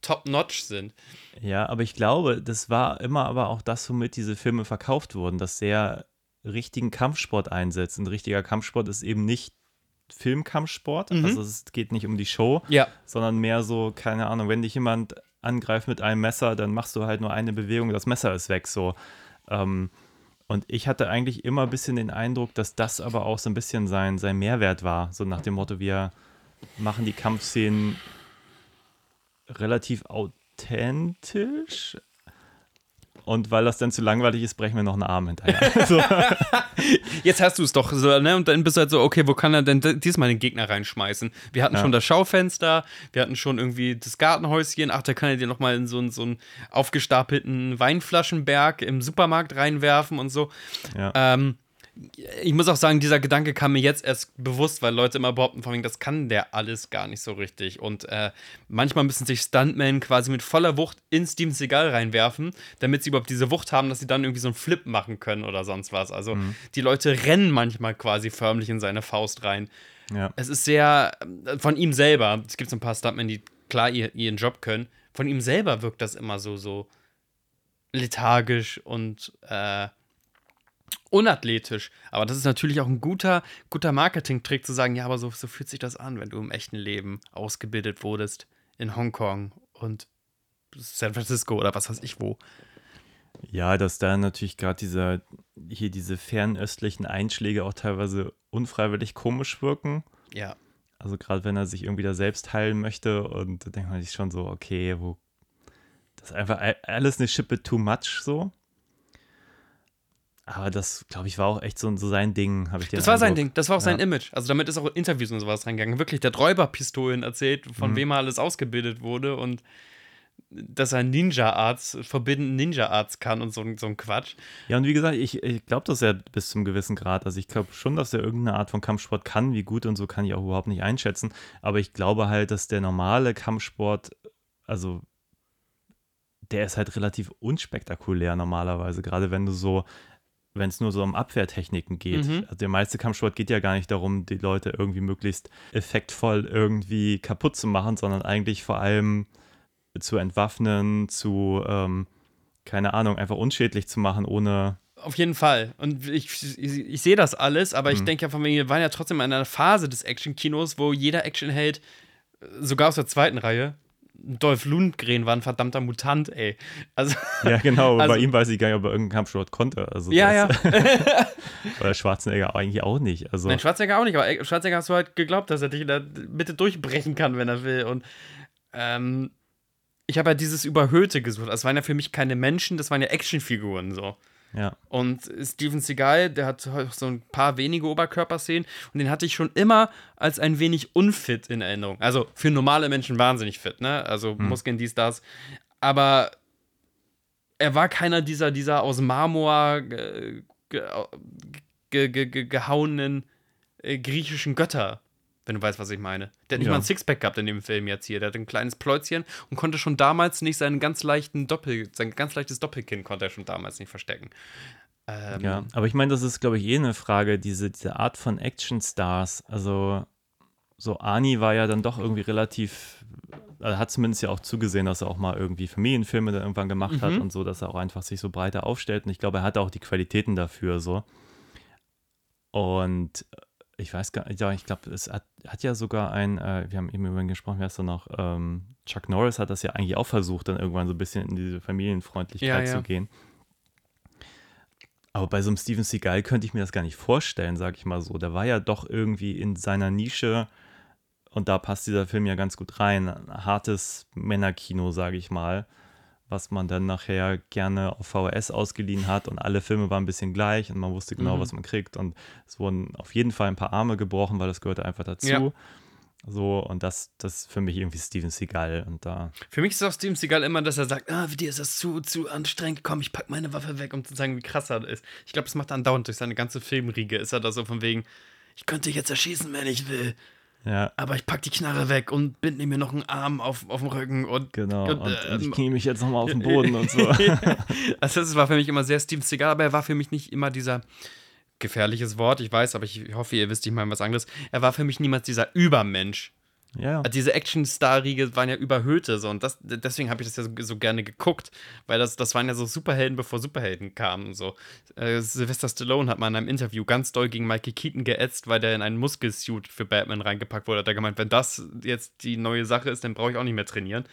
top-notch sind. ja, aber ich glaube, das war immer aber auch das, womit diese Filme verkauft wurden, dass der richtigen Kampfsport einsetzt. Ein richtiger Kampfsport ist eben nicht Filmkampfsport, also es geht nicht um die Show, Ja. sondern mehr so, keine Ahnung, wenn dich jemand angreift mit einem Messer, dann machst du halt nur eine Bewegung, das Messer ist weg, so. Ähm, und ich hatte eigentlich immer ein bisschen den Eindruck, dass das aber auch so ein bisschen sein, sein Mehrwert war, so nach dem Motto, wir machen die Kampfszenen relativ authentisch. Und weil das dann zu langweilig ist, brechen wir noch einen Arm hinterher. so. Jetzt hast du es doch so, ne? Und dann bist du halt so, okay, wo kann er denn diesmal den Gegner reinschmeißen? Wir hatten Ja. schon das Schaufenster, wir hatten schon irgendwie das Gartenhäuschen. Ach, da kann er dir nochmal in so, einen- so einen aufgestapelten Weinflaschenberg im Supermarkt reinwerfen und so. Ja. Ähm, ich muss auch sagen, dieser Gedanke kam mir jetzt erst bewusst, weil Leute immer behaupten, von wegen, das kann der alles gar nicht so richtig. Und äh, manchmal müssen sich Stuntmen quasi mit voller Wucht in Steven Seagal reinwerfen, damit sie überhaupt diese Wucht haben, dass sie dann irgendwie so einen Flip machen können oder sonst was. Also die Leute rennen manchmal quasi förmlich in seine Faust rein. ja. Es ist sehr äh, von ihm selber. Es gibt so ein paar Stuntmen, die klar ihr, ihren Job können. Von ihm selber wirkt das immer so, so lethargisch und äh, unathletisch. Aber das ist natürlich auch ein guter, guter Marketing-Trick zu sagen, ja, aber so, so fühlt sich das an, wenn du im echten Leben ausgebildet wurdest in Hongkong und San Francisco oder was weiß ich wo. Ja, dass da natürlich gerade dieser, hier diese fernöstlichen Einschläge auch teilweise unfreiwillig komisch wirken. Ja. Also gerade wenn er sich irgendwie da selbst heilen möchte und da denkt man sich schon so, okay, wo das ist einfach alles eine Schippe too much so. Aber das, glaube ich, war auch echt so, so sein Ding, habe ich dir Das war sein Ding, das war auch sein Image. Also damit ist auch in Interviews und sowas reingegangen. Wirklich, der hat Räuberpistolen erzählt, von Mhm. wem er alles ausgebildet wurde und dass er Ninja-Arts, Forbidden Ninja-Arts kann und so, ein- so ein Quatsch. Ja, und wie gesagt, ich, ich glaube das ja bis zum gewissen Grad. Also ich glaube schon, dass er irgendeine Art von Kampfsport kann. Wie gut und so kann ich auch überhaupt nicht einschätzen. Aber ich glaube halt, dass der normale Kampfsport, also der ist halt relativ unspektakulär normalerweise. Gerade wenn du so, wenn es nur so um Abwehrtechniken geht. Mhm. Also der meiste Kampfsport geht ja gar nicht darum, die Leute irgendwie möglichst effektvoll irgendwie kaputt zu machen, sondern eigentlich vor allem zu entwaffnen, zu, ähm, keine Ahnung, einfach unschädlich zu machen, ohne Auf jeden Fall. Und ich, ich, ich sehe das alles, aber ich Mhm. denke ja wir waren ja trotzdem in einer Phase des Action-Kinos, wo jeder Actionheld, äh, sogar aus der zweiten Reihe, Dolph Lundgren war ein verdammter Mutant, ey. Also, Ja, genau. Also- bei ihm weiß ich gar nicht, ob er irgendeinen Kampfsport konnte. Also ja, das, ja. Oder Schwarzenegger eigentlich auch nicht. Also, Nein, Schwarzenegger auch nicht, aber Schwarzenegger hast du halt geglaubt, dass er dich in der Mitte durchbrechen kann, wenn er will. Und ähm, ich habe ja dieses Überhöhte gesucht. Das waren ja für mich keine Menschen, das waren ja Actionfiguren so. Ja. Und Steven Seagal, der hat so ein paar wenige Oberkörperszenen und den hatte ich schon immer als ein wenig unfit in Erinnerung. Also für normale Menschen wahnsinnig fit, ne? Also Muskeln, dies, das. Aber er war keiner dieser, dieser aus Marmor ge, ge, ge, gehauenen äh, griechischen Götter. Wenn du weißt, was ich meine. Der hat nicht Ja. mal ein Sixpack gehabt in dem Film jetzt hier. Der hat ein kleines Pläuzchen und konnte schon damals nicht seinen ganz leichten Doppel, sein ganz leichtes Doppelkinn konnte er schon damals nicht verstecken. Ähm, ja. Aber ich meine, das ist, glaube ich, eh eine Frage, diese, diese Art von Actionstars. Also, so Ani war ja dann doch irgendwie relativ, er hat zumindest ja auch zugesehen, dass er auch mal irgendwie Familienfilme dann irgendwann gemacht hat Mhm. und so, dass er auch einfach sich so breiter aufstellt. Und ich glaube, er hatte auch die Qualitäten dafür so. Und ich weiß gar nicht, ja, ich glaube, es hat, hat ja sogar ein, äh, wir haben eben über ihn gesprochen, wer ist da noch? Ähm, Chuck Norris hat das ja eigentlich auch versucht, dann irgendwann so ein bisschen in diese Familienfreundlichkeit Ja, ja. zu gehen. Aber bei so einem Steven Seagal könnte ich mir das gar nicht vorstellen, sag ich mal so. Der war ja doch irgendwie in seiner Nische und da passt dieser Film ja ganz gut rein. Ein hartes Männerkino, sage ich mal, was man dann nachher gerne auf VHS ausgeliehen hat und alle Filme waren ein bisschen gleich und man wusste genau, Mhm. was man kriegt und es wurden auf jeden Fall ein paar Arme gebrochen, weil das gehörte einfach dazu. Ja. So, und das, das ist für mich irgendwie Steven Seagal. Und da, Für mich ist auch Steven Seagal immer, dass er sagt, ah, für dir ist das zu, zu anstrengend, komm, ich pack meine Waffe weg, um zu sagen, wie krass er ist. Ich glaube, das macht er andauernd durch seine ganze Filmriege. Ist er da so von wegen, ich könnte dich jetzt erschießen, wenn ich will, ja, aber ich pack die Knarre weg und binde mir noch einen Arm auf, auf den Rücken und genau. Und, und ähm, ich knie mich jetzt nochmal auf den Boden und so. also das war für mich immer sehr Seagal, aber er war für mich nicht immer dieser gefährliches Wort, ich weiß, aber ich hoffe, ihr wisst, ich meine was anderes. Er war für mich niemals dieser Übermensch. Ja, Diese Action-Star-Riege waren ja überhöhte so und das, deswegen habe ich das ja so, so gerne geguckt, weil das, das waren ja so Superhelden, bevor Superhelden kamen. So. Äh, Sylvester Stallone hat mal in einem Interview ganz doll gegen Michael Keaton geätzt, weil der in einen Muskelsuit für Batman reingepackt wurde. Hat er gemeint, wenn das jetzt die neue Sache ist, dann brauche ich auch nicht mehr trainieren.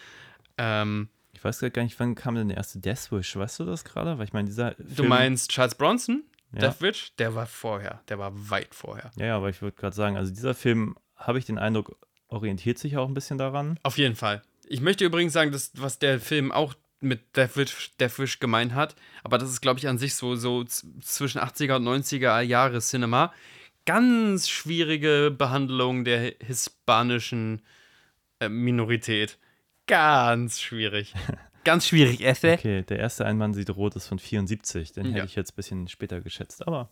Ähm, ich weiß gar nicht, wann kam denn der erste Death Wish? Weißt du das gerade? Weil ich meine, dieser. du Film, meinst Charles Bronson? Ja. Death Witch? Der war vorher. Der war weit vorher. Ja, ja, aber ich würde gerade sagen, also dieser Film, habe ich den Eindruck, orientiert sich auch ein bisschen daran. Auf jeden Fall. Ich möchte übrigens sagen, dass was der Film auch mit Deathwish, Deathwish gemeint hat, aber das ist, glaube ich, an sich so, so zwischen 80er und 90er Jahre Cinema. Ganz schwierige Behandlung der hispanischen äh, Minorität. Ganz schwierig. Ganz schwierig, Esse. Okay, der erste Ein Mann sieht rot ist von 74. Den Ja. hätte ich jetzt ein bisschen später geschätzt, aber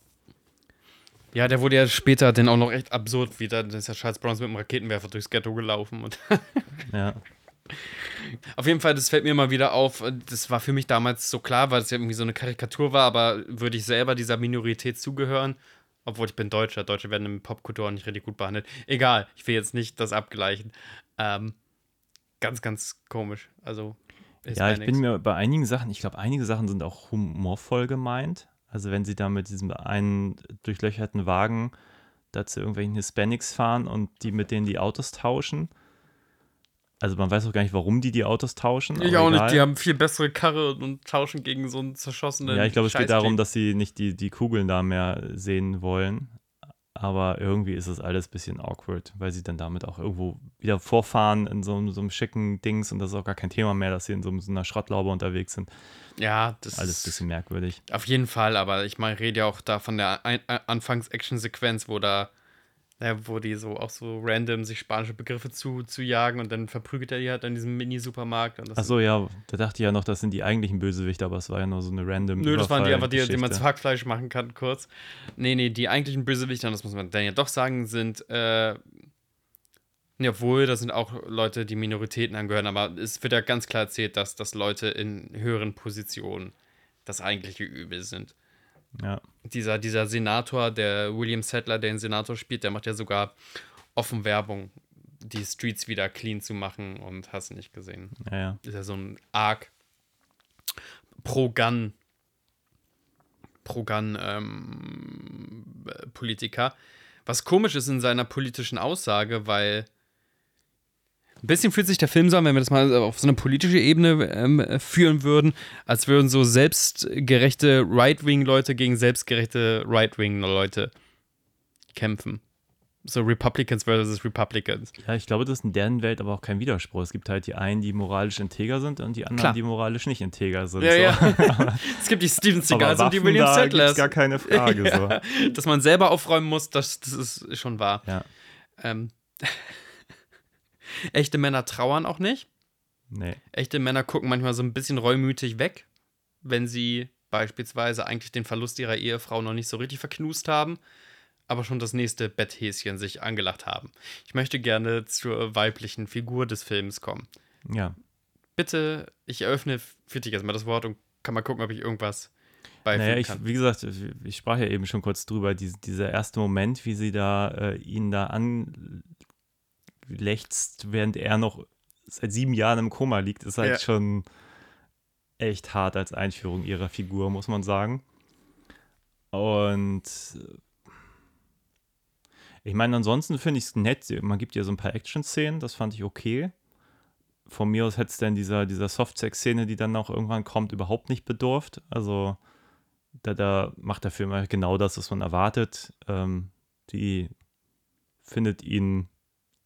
Ja, der wurde ja später dann auch noch echt absurd wieder. Da ist ja Charles Bronson mit dem Raketenwerfer durchs Ghetto gelaufen. Und ja. Auf jeden Fall, das fällt mir immer wieder auf. Das war für mich damals so klar, weil es ja irgendwie so eine Karikatur war, aber würde ich selber dieser Minorität zugehören? Obwohl ich bin Deutscher. Deutsche werden im Popkultur auch nicht richtig gut behandelt. Egal, ich will jetzt nicht das abgleichen. Ähm, ganz, ganz komisch. Also, Ja, ich Hispanics. bin mir bei einigen Sachen, ich glaube, einige Sachen sind auch humorvoll gemeint. Also wenn sie da mit diesem einen durchlöcherten Wagen da zu irgendwelchen Hispanics fahren und die mit denen die Autos tauschen. Also man weiß auch gar nicht, warum die die Autos tauschen. Ich auch nicht. egal. Die haben viel bessere Karre und tauschen gegen so einen zerschossenen. Ja, ich glaube, es geht darum, dass sie nicht die, die Kugeln da mehr sehen wollen. Aber irgendwie ist es alles ein bisschen awkward, weil sie dann damit auch irgendwo wieder vorfahren in so, einem- so einem schicken Dings und das ist auch gar kein Thema mehr, dass sie in so, so einer Schrottlaube unterwegs sind. Ja, das Alles ein ist bisschen merkwürdig. Auf jeden Fall, aber ich meine, rede ja auch da von der Ein Anfangs-Action-Sequenz, wo da, ja, wo die so auch so random sich spanische Begriffe zu, zu jagen und dann verprügelt er die halt in diesem Mini-Supermarkt. und das Achso, ja, da dachte ich ja noch, das sind die eigentlichen Bösewichte, aber es war ja nur so eine random Nö, das waren die einfach die, die man zu Hackfleisch machen kann, kurz. Nee, nee, die eigentlichen Bösewichter, das muss man dann ja doch sagen, sind, äh, ja, obwohl, da sind auch Leute, die Minoritäten angehören, aber es wird ja ganz klar erzählt, dass, dass Leute in höheren Positionen das eigentliche Übel sind. Ja, dieser, dieser Senator, der William Settler, der den Senator spielt, der macht ja sogar offen Werbung, die Streets wieder clean zu machen und hast du nicht gesehen. ja, ja. Ist ja so ein arg pro-Gun pro-Gun ähm, äh, Politiker. Was komisch ist in seiner politischen Aussage, weil ein bisschen fühlt sich der Film so an, wenn wir das mal auf so eine politische Ebene ähm, äh, führen würden, als würden so selbstgerechte Right-Wing-Leute gegen selbstgerechte Right-Wing-Leute kämpfen. So Republicans versus Republicans. Ja, ich glaube, das ist in deren Welt aber auch kein Widerspruch. Es gibt halt die einen, die moralisch integer sind und die anderen, Klar. die moralisch nicht integer sind. Ja, so. ja. es gibt die Steven Seagals und die William Settlers. gibt's gar keine Frage. Ja. Dass man selber aufräumen muss, das, das ist schon wahr. So. Ja, Ähm, echte Männer trauern auch nicht. nee. Echte Männer gucken manchmal so ein bisschen reumütig weg, wenn sie beispielsweise eigentlich den Verlust ihrer Ehefrau noch nicht so richtig verknust haben, aber schon das nächste Betthäschen sich angelacht haben. Ich möchte gerne zur weiblichen Figur des Films kommen. Ja, Bitte, ich eröffne für dich erstmal das Wort und kann mal gucken, ob ich irgendwas beifügen Naja, ich, kann. wie gesagt, ich sprach ja eben schon kurz drüber, diese, dieser erste Moment, wie sie da äh, ihn da anlächzt, während er noch seit sieben Jahren im Koma liegt, ist halt Ja. schon echt hart als Einführung ihrer Figur, muss man sagen. Und äh, ich meine, ansonsten finde ich es nett. Man gibt ja so ein paar Action-Szenen, das fand ich okay. Von mir aus hätte es dann dieser, dieser Softsex-Szene, die dann noch irgendwann kommt, überhaupt nicht bedurft. Also da, da macht der Film halt genau das, was man erwartet. Ähm, die findet ihn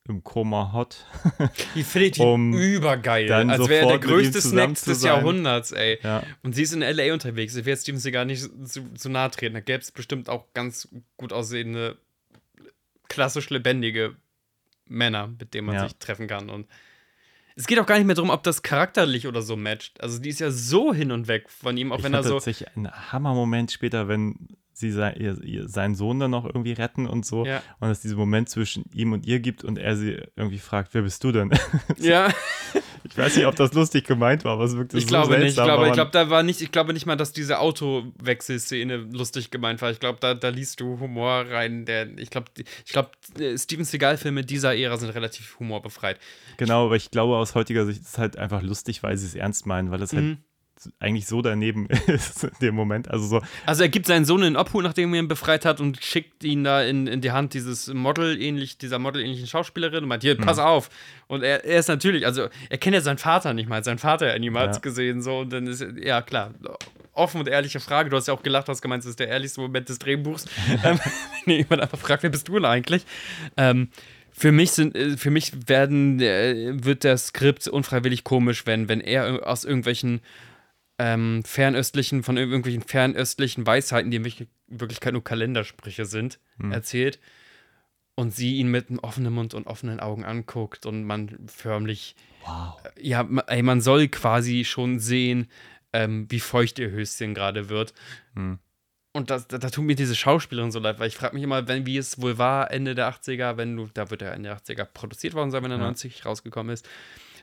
im Koma hot. Die findet um übergeil. dann als wäre er der größte Snack des. Jahrhunderts, ey. Ja, Und sie ist in L.A. unterwegs. Ich will jetzt Steven Seagal nicht zu, zu nahe treten. Da gäbe es bestimmt auch ganz gut aussehende, klassisch lebendige Männer, mit denen man Ja. sich treffen kann. Und es geht auch gar nicht mehr darum, ob das charakterlich oder so matcht. Also die ist ja so hin und weg von ihm, auch ich wenn er so. tatsächlich ein Hammermoment später, wenn sie sein, ihr, ihr, seinen Sohn dann noch irgendwie retten und so. Ja. Und es diesen Moment zwischen ihm und ihr gibt und er sie irgendwie fragt, wer bist du denn? Ja, ich weiß nicht, ob das lustig gemeint war, aber es wirkte ich so glaube nicht. Ich seltsam, glaube, ich glaube, da war nicht, ich glaube nicht mal, dass diese Autowechselszene lustig gemeint war. Ich glaube, da, da liest du Humor rein, der, ich glaube, ich glaube, äh, Steven Seagal-Filme dieser Ära sind relativ humorbefreit. Genau, aber ich glaube, aus heutiger Sicht ist es halt einfach lustig, weil sie es ernst meinen, weil es Mhm. halt eigentlich so daneben ist in dem Moment. Also so, Also er gibt seinen Sohn in Obhut, nachdem er ihn befreit hat und schickt ihn da in, in die Hand dieses Model ähnlich, dieser Model-ähnlichen Schauspielerin und meint, hier, pass auf. Und er, er ist natürlich, also er kennt ja seinen Vater nicht mal, sein Vater ja niemals Ja. gesehen, so und dann ist, ja klar, offen und ehrliche Frage, du hast ja auch gelacht, hast gemeint, das ist der ehrlichste Moment des Drehbuchs, ähm, wenn jemand einfach fragt, wer bist du denn eigentlich? Ähm, für mich sind, äh, für mich werden, äh, wird der Skript unfreiwillig komisch, wenn, wenn er aus irgendwelchen ähm, fernöstlichen, von ir- irgendwelchen fernöstlichen Weisheiten, die in Wirk- Wirklichkeit nur Kalendersprüche sind, erzählt. Und sie ihn mit einem offenen Mund und offenen Augen anguckt und man förmlich, wow. ja, ma- ey, man soll quasi schon sehen, ähm, wie feucht ihr Höschen gerade wird. Und das, da, tut mir diese Schauspielerin so leid, weil ich frage mich immer, wenn, wie es wohl war, Ende der 80er, wenn du, da wird ja Ende der 80er produziert worden sein, wenn er Ja. 90 rausgekommen ist.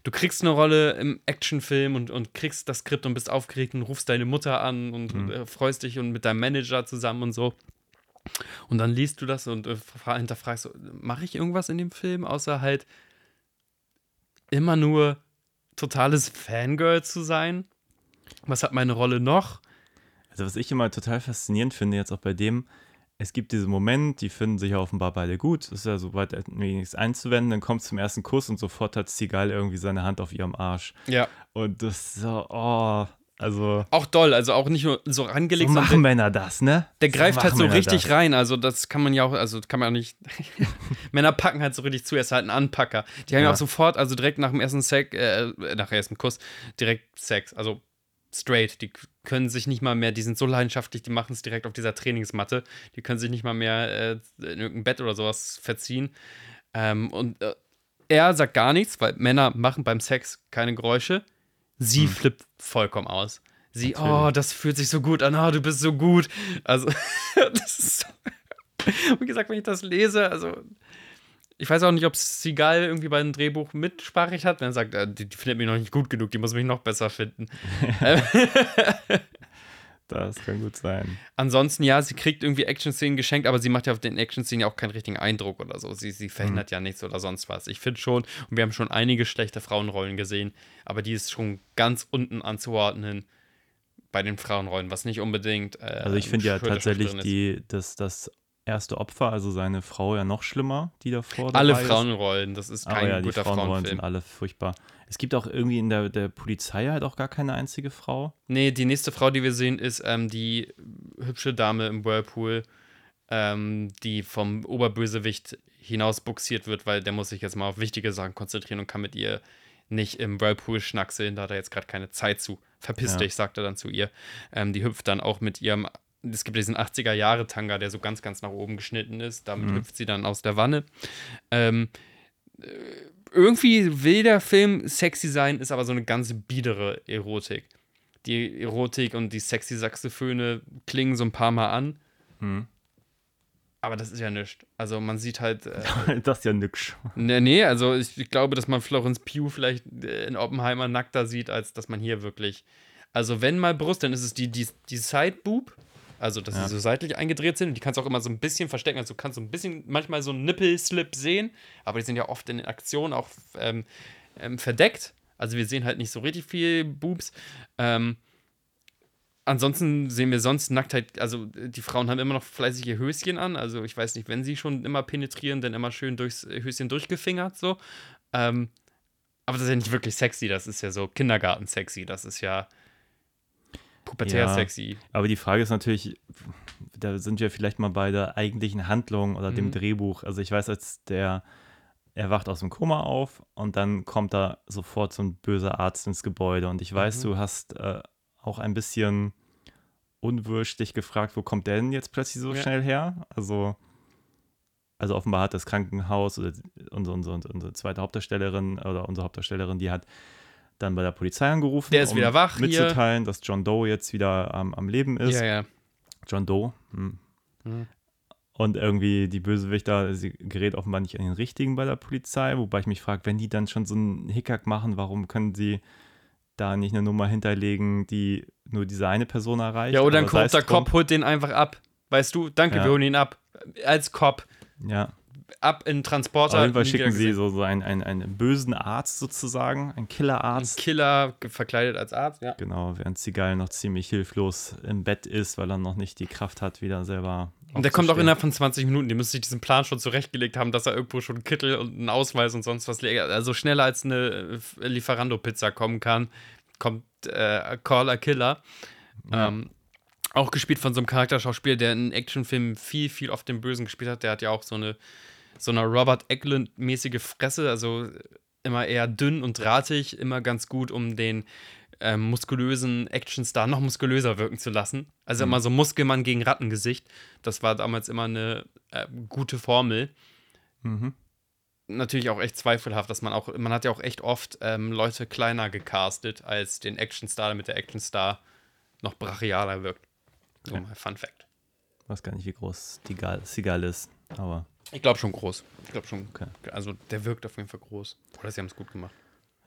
Du kriegst eine Rolle im Actionfilm und, und kriegst das Skript und bist aufgeregt und rufst deine Mutter an und äh, freust dich und mit deinem Manager zusammen und so. Und dann liest du das und äh, fra- hinterfragst, mache ich irgendwas in dem Film, außer halt immer nur totales Fangirl zu sein? Was hat meine Rolle noch? Also was ich immer total faszinierend finde, jetzt auch bei dem, es gibt diesen Moment, die finden sich ja offenbar beide gut, ist ja soweit nichts einzuwenden, dann kommt es zum ersten Kuss und sofort hat Seagal irgendwie seine Hand auf ihrem Arsch. Ja. Und das ist so, oh, also Auch doll, also auch nicht nur so so angelegt, machen sondern Männer das, ne? der, der greift halt so Männer richtig das. rein. Also das kann man ja auch, also kann man auch nicht. Männer packen halt so richtig zu, er ist halt ein Anpacker. Die haben ja Ja. auch sofort, also direkt nach dem ersten Sex, äh, nach dem ersten Kuss, direkt Sex. Also straight. Die können sich nicht mal mehr, die sind so leidenschaftlich, die machen es direkt auf dieser Trainingsmatte. Die können sich nicht mal mehr äh, in irgendein Bett oder sowas verziehen. Ähm, und äh, er sagt gar nichts, weil Männer machen beim Sex keine Geräusche. Sie flippt vollkommen aus. Sie, Hm. Natürlich. oh, das fühlt sich so gut an, oh, du bist so gut. Also, das ist so. Wie gesagt, wenn ich das lese, also. Ich weiß auch nicht, ob Seagal irgendwie bei einem Drehbuch mitsprachig hat, wenn er sagt, äh, die, die findet mich noch nicht gut genug, die muss mich noch besser finden. Das kann gut sein. Ansonsten, ja, sie kriegt irgendwie Action-Szenen geschenkt, aber sie macht ja auf den Action-Szenen ja auch keinen richtigen Eindruck oder so. Sie, sie verhindert ja nichts oder sonst was. Ich finde schon, und wir haben schon einige schlechte Frauenrollen gesehen, aber die ist schon ganz unten anzuordnen bei den Frauenrollen, was nicht unbedingt. Äh, Also ich finde ja tatsächlich die, das, das erste Opfer, also seine Frau ja noch schlimmer, die davor Alle. Frauenrollen, das ist kein ja, die guter Frauenrollen Frauenfilm. sind alle furchtbar. Es gibt auch irgendwie in der, der Polizei halt auch gar keine einzige Frau. Nee, die nächste Frau, die wir sehen, ist ähm, die hübsche Dame im Whirlpool, ähm, die vom Oberbösewicht hinaus buxiert wird, weil der muss sich jetzt mal auf wichtige Sachen konzentrieren und kann mit ihr nicht im Whirlpool schnackseln, da hat er jetzt gerade keine Zeit zu. Verpiss Ja. dich, sagt er dann zu ihr. Ähm, die hüpft dann auch mit ihrem, es gibt diesen 80er-Jahre-Tanga, der so ganz, ganz nach oben geschnitten ist. Damit hüpft sie dann aus der Wanne. Ähm, äh, irgendwie will der Film sexy sein, ist aber so eine ganz biedere Erotik. Die Erotik und die sexy Saxophone klingen so ein paar Mal an. Hm. Aber das ist ja nichts. Also man sieht halt. Äh, das ist ja nix. nee, nee, also ich, ich glaube, dass man Florence Pugh vielleicht äh, in Oppenheimer nackter sieht, als dass man hier wirklich. Also wenn mal Brust, dann ist es die, die, die Side-Boob. Also, dass Ja. sie so seitlich eingedreht sind. Und die kannst du auch immer so ein bisschen verstecken. Also, du kannst so ein bisschen manchmal so einen Nippelslip sehen. Aber die sind ja oft in Aktionen auch ähm, ähm, verdeckt. Also, wir sehen halt nicht so richtig viel Boobs. Ähm, ansonsten sehen wir sonst Nacktheit. Also, die Frauen haben immer noch fleißig ihr Höschen an. Also, ich weiß nicht, wenn sie schon immer penetrieren, dann immer schön durchs Höschen durchgefingert. So. Ähm, aber das ist ja nicht wirklich sexy. Das ist ja so Kindergarten-sexy. Das ist ja pubertär Ja. sexy. Aber die Frage ist natürlich, da sind wir vielleicht mal bei der eigentlichen Handlung oder dem Mhm. Drehbuch. Also ich weiß, als der, er wacht aus dem Koma auf und dann kommt da sofort so ein böser Arzt ins Gebäude. Und ich weiß, Mhm. du hast äh, auch ein bisschen unwirsch dich gefragt, wo kommt der denn jetzt plötzlich so Ja. schnell her? Also, also offenbar hat das Krankenhaus oder unsere, unsere, unsere zweite Hauptdarstellerin oder unsere Hauptdarstellerin, die hat dann bei der Polizei angerufen, Der ist wieder wach hier. mitzuteilen, dass John Doe jetzt wieder am, am Leben ist. Ja, ja. John Doe. Hm. Mhm. Und irgendwie die Bösewichter, sie gerät offenbar nicht an den richtigen bei der Polizei, wobei ich mich frage, wenn die dann schon so einen Hickhack machen, warum können sie da nicht eine Nummer hinterlegen, die nur diese eine Person erreicht? Ja, oder ein sei es korrupter. Cop holt den einfach ab. Weißt du, danke, Ja. wir holen ihn ab. Als Cop. Ja, Ab in Transporter. auf jeden Fall schicken sie so, so einen, einen, einen bösen Arzt sozusagen, einen Ein Killerarzt. Killer ge- verkleidet als Arzt, ja. Genau, während Seagal noch ziemlich hilflos im Bett ist, weil er noch nicht die Kraft hat, wieder selber. Und der kommt auch innerhalb von 20 Minuten. Die müssen sich diesen Plan schon zurechtgelegt haben, dass er irgendwo schon einen Kittel und einen Ausweis und sonst was legt. Also schneller als eine äh, Lieferando-Pizza kommen kann, kommt äh, Call a Killer. Ähm, auch gespielt von so einem Charakterschauspieler, der in Actionfilmen viel, viel oft den Bösen gespielt hat. Der hat ja auch so eine, so eine Robert Eglund-mäßige Fresse, also immer eher dünn und drahtig, immer ganz gut, um den ähm, muskulösen Actionstar noch muskulöser wirken zu lassen. Also immer so Muskelmann gegen Rattengesicht. Das war damals immer eine äh, gute Formel. Mhm. Natürlich auch echt zweifelhaft, dass man auch, man hat ja auch echt oft ähm, Leute kleiner gecastet als den Actionstar, damit der Actionstar noch brachialer wirkt. So Ja. mal Fun Fact. weiß gar nicht, wie groß Seagal, Seagal ist, aber Ich glaube schon groß. Ich glaube schon. Okay. Also der wirkt auf jeden Fall groß. Oder sie haben es gut gemacht.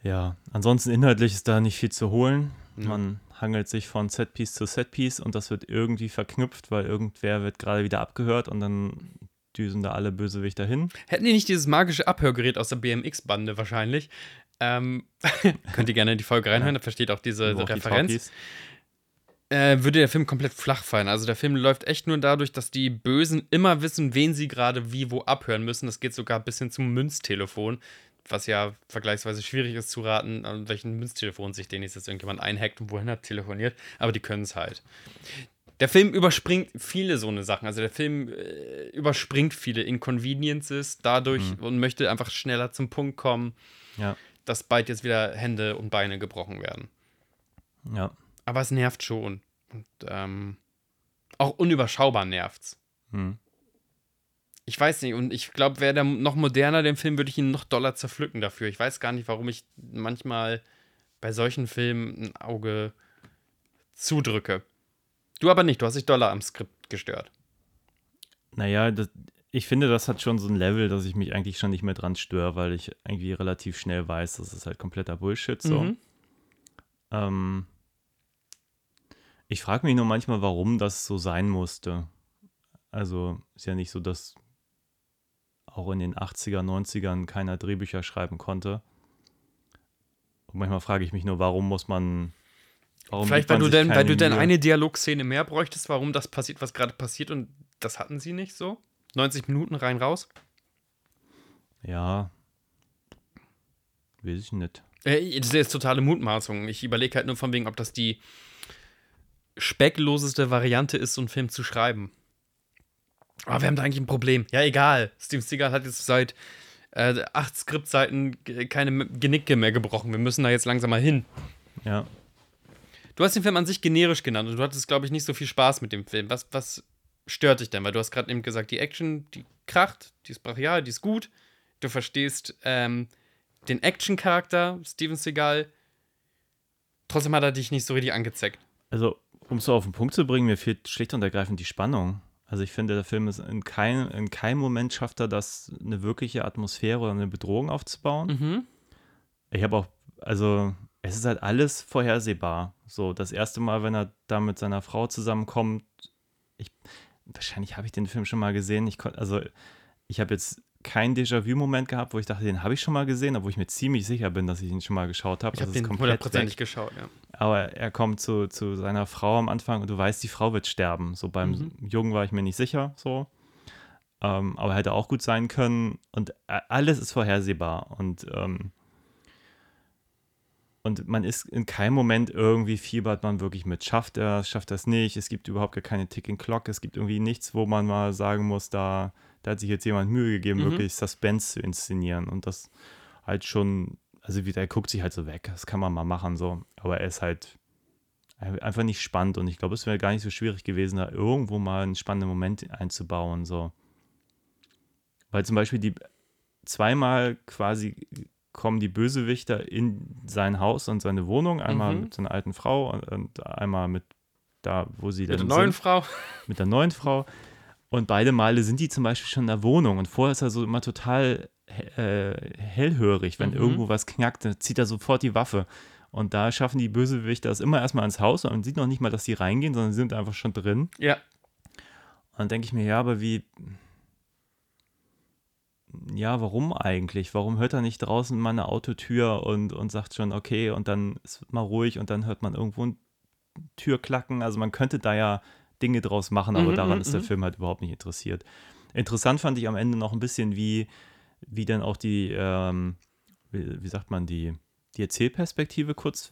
Ja, ansonsten inhaltlich ist da nicht viel zu holen. Ja. Man hangelt sich von Setpiece zu Setpiece und das wird irgendwie verknüpft, weil irgendwer wird gerade wieder abgehört und dann düsen da alle Bösewichter hin. Hätten die nicht dieses magische Abhörgerät aus der BMX-Bande wahrscheinlich? Ähm, könnt ihr gerne in die Folge reinhören, da versteht auch diese Wo auch die Referenz. Talkies- äh, würde der Film komplett flach fallen. Also der Film läuft echt nur dadurch, dass die Bösen immer wissen, wen sie gerade wie wo abhören müssen. Das geht sogar bis hin zum Münztelefon, was ja vergleichsweise schwierig ist zu raten, an welchen Münztelefon sich den jetzt irgendjemand einhackt und wohin er telefoniert. Aber die können es halt. Der Film überspringt viele so eine Sachen. Also der Film äh, überspringt viele Inconveniences dadurch und möchte einfach schneller zum Punkt kommen, Ja, dass bald jetzt wieder Hände und Beine gebrochen werden. ja. Aber es nervt schon. Und ähm, auch unüberschaubar nervt's. Hm. Ich weiß nicht, und ich glaube, wäre der noch moderner, den Film, würde ich ihn noch doller zerpflücken dafür. Ich weiß gar nicht, warum ich manchmal bei solchen Filmen ein Auge zudrücke. Du aber nicht, du hast dich doller am Skript gestört. Naja, das, ich finde, das hat schon so ein Level, dass ich mich eigentlich schon nicht mehr dran störe, weil ich irgendwie relativ schnell weiß, das ist halt kompletter Bullshit so. Mhm. Ähm, ich frage mich nur manchmal, warum das so sein musste. Also ist ja nicht so, dass auch in den 80er, 90ern keiner Drehbücher schreiben konnte. Und manchmal frage ich mich nur, warum muss man. Warum Vielleicht, weil du, denn, weil du denn eine Dialogszene mehr bräuchtest, warum das passiert, was gerade passiert, und das hatten sie nicht so. 90 Minuten rein raus. Ja. Weiß ich nicht. Äh, Das ist totale Mutmaßung. Ich überlege halt nur von wegen, ob das die speckloseste Variante ist, so einen Film zu schreiben. Aber wir haben da eigentlich ein Problem. Ja, egal. Steven Seagal hat jetzt seit äh, acht Skriptseiten keine Genicke mehr gebrochen. Wir müssen da jetzt langsam mal hin. Ja. Du hast den Film an sich generisch genannt und du hattest, glaube ich, nicht so viel Spaß mit dem Film. Was, was stört dich denn? Weil du hast gerade eben gesagt, die Action, die kracht, die ist brachial, die ist gut. Du verstehst ähm, den Action-Charakter, Steven Seagal. Trotzdem hat er dich nicht so richtig angezeckt. Also, um es so auf den Punkt zu bringen, mir fehlt schlicht und ergreifend die Spannung. Also ich finde, der Film ist in, kein, in keinem Moment schafft er das, eine wirkliche Atmosphäre oder eine Bedrohung aufzubauen. Mhm. Ich habe auch, also es ist halt alles vorhersehbar. So, das erste Mal, wenn er da mit seiner Frau zusammenkommt, ich, wahrscheinlich habe ich den Film schon mal gesehen. Ich kon, also ich habe jetzt keinen Déjà-vu-Moment gehabt, wo ich dachte, den habe ich schon mal gesehen, obwohl ich mir ziemlich sicher bin, dass ich ihn schon mal geschaut habe. Ich habe Also ist den hundertprozentig geschaut, ja. Aber er kommt zu, zu seiner Frau am Anfang und du weißt, die Frau wird sterben. So beim Mhm. Jungen war ich mir nicht sicher, so. Ähm, aber hätte auch gut sein können. Und alles ist vorhersehbar. Und, ähm, und man ist in keinem Moment irgendwie fiebert man wirklich mit. Schafft er es, schafft er es nicht? Es gibt überhaupt gar keine Ticking Clock. Es gibt irgendwie nichts, wo man mal sagen muss, da, da hat sich jetzt jemand Mühe gegeben, Mhm. wirklich Suspense zu inszenieren. Und das halt schon, also wie der guckt sich halt so weg. Das kann man mal machen, so. Aber er ist halt einfach nicht spannend und ich glaube, es wäre gar nicht so schwierig gewesen, da irgendwo mal einen spannenden Moment einzubauen, so. Weil zum Beispiel die, zweimal quasi kommen die Bösewichter in sein Haus und seine Wohnung, einmal Mhm. mit seiner alten Frau und, und einmal mit da, wo sie Mit der dann neuen sind, Frau. mit der neuen Frau. Und beide Male sind die zum Beispiel schon in der Wohnung. Und vorher ist er so immer total äh, hellhörig. Wenn Mhm. irgendwo was knackt, dann zieht er sofort die Waffe. Und da schaffen die Bösewichter es immer erstmal ins Haus und man sieht noch nicht mal, dass die reingehen, sondern sie sind einfach schon drin. Ja. Und dann denke ich mir, ja, aber wie. Ja, warum eigentlich? Warum hört er nicht draußen mal eine Autotür und, und sagt schon, okay, und dann ist mal ruhig und dann hört man irgendwo ein Türklacken? Also man könnte da ja Dinge draus machen, aber Mhm, daran ist der mhm. Film halt überhaupt nicht interessiert. Interessant fand ich am Ende noch ein bisschen, wie, wie dann auch die, ähm, wie, wie sagt man, die, die Erzählperspektive kurz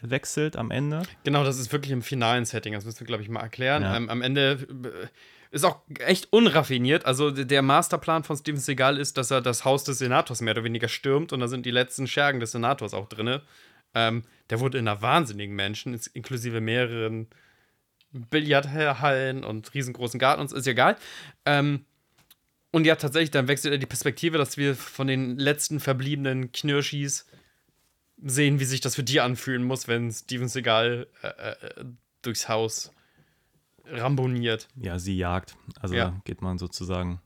wechselt am Ende. Genau, das ist wirklich im finalen Setting. Das müssen wir, glaube ich, mal erklären. Ja. Ähm, am Ende äh, ist auch echt unraffiniert. Also der Masterplan von Steven Seagal ist, dass er das Haus des Senators mehr oder weniger stürmt und da sind die letzten Schergen des Senators auch drin. Ähm, der wurde in einer wahnsinnigen Menschen, inklusive mehreren Billardhallen und riesengroßen Garten, uns ist egal. Ähm, und ja, tatsächlich, dann wechselt er die Perspektive, dass wir von den letzten verbliebenen Knirschis sehen, wie sich das für die anfühlen muss, wenn Steven Seagal äh, äh, durchs Haus ramboniert. Ja, sie jagt. Also Ja. geht man sozusagen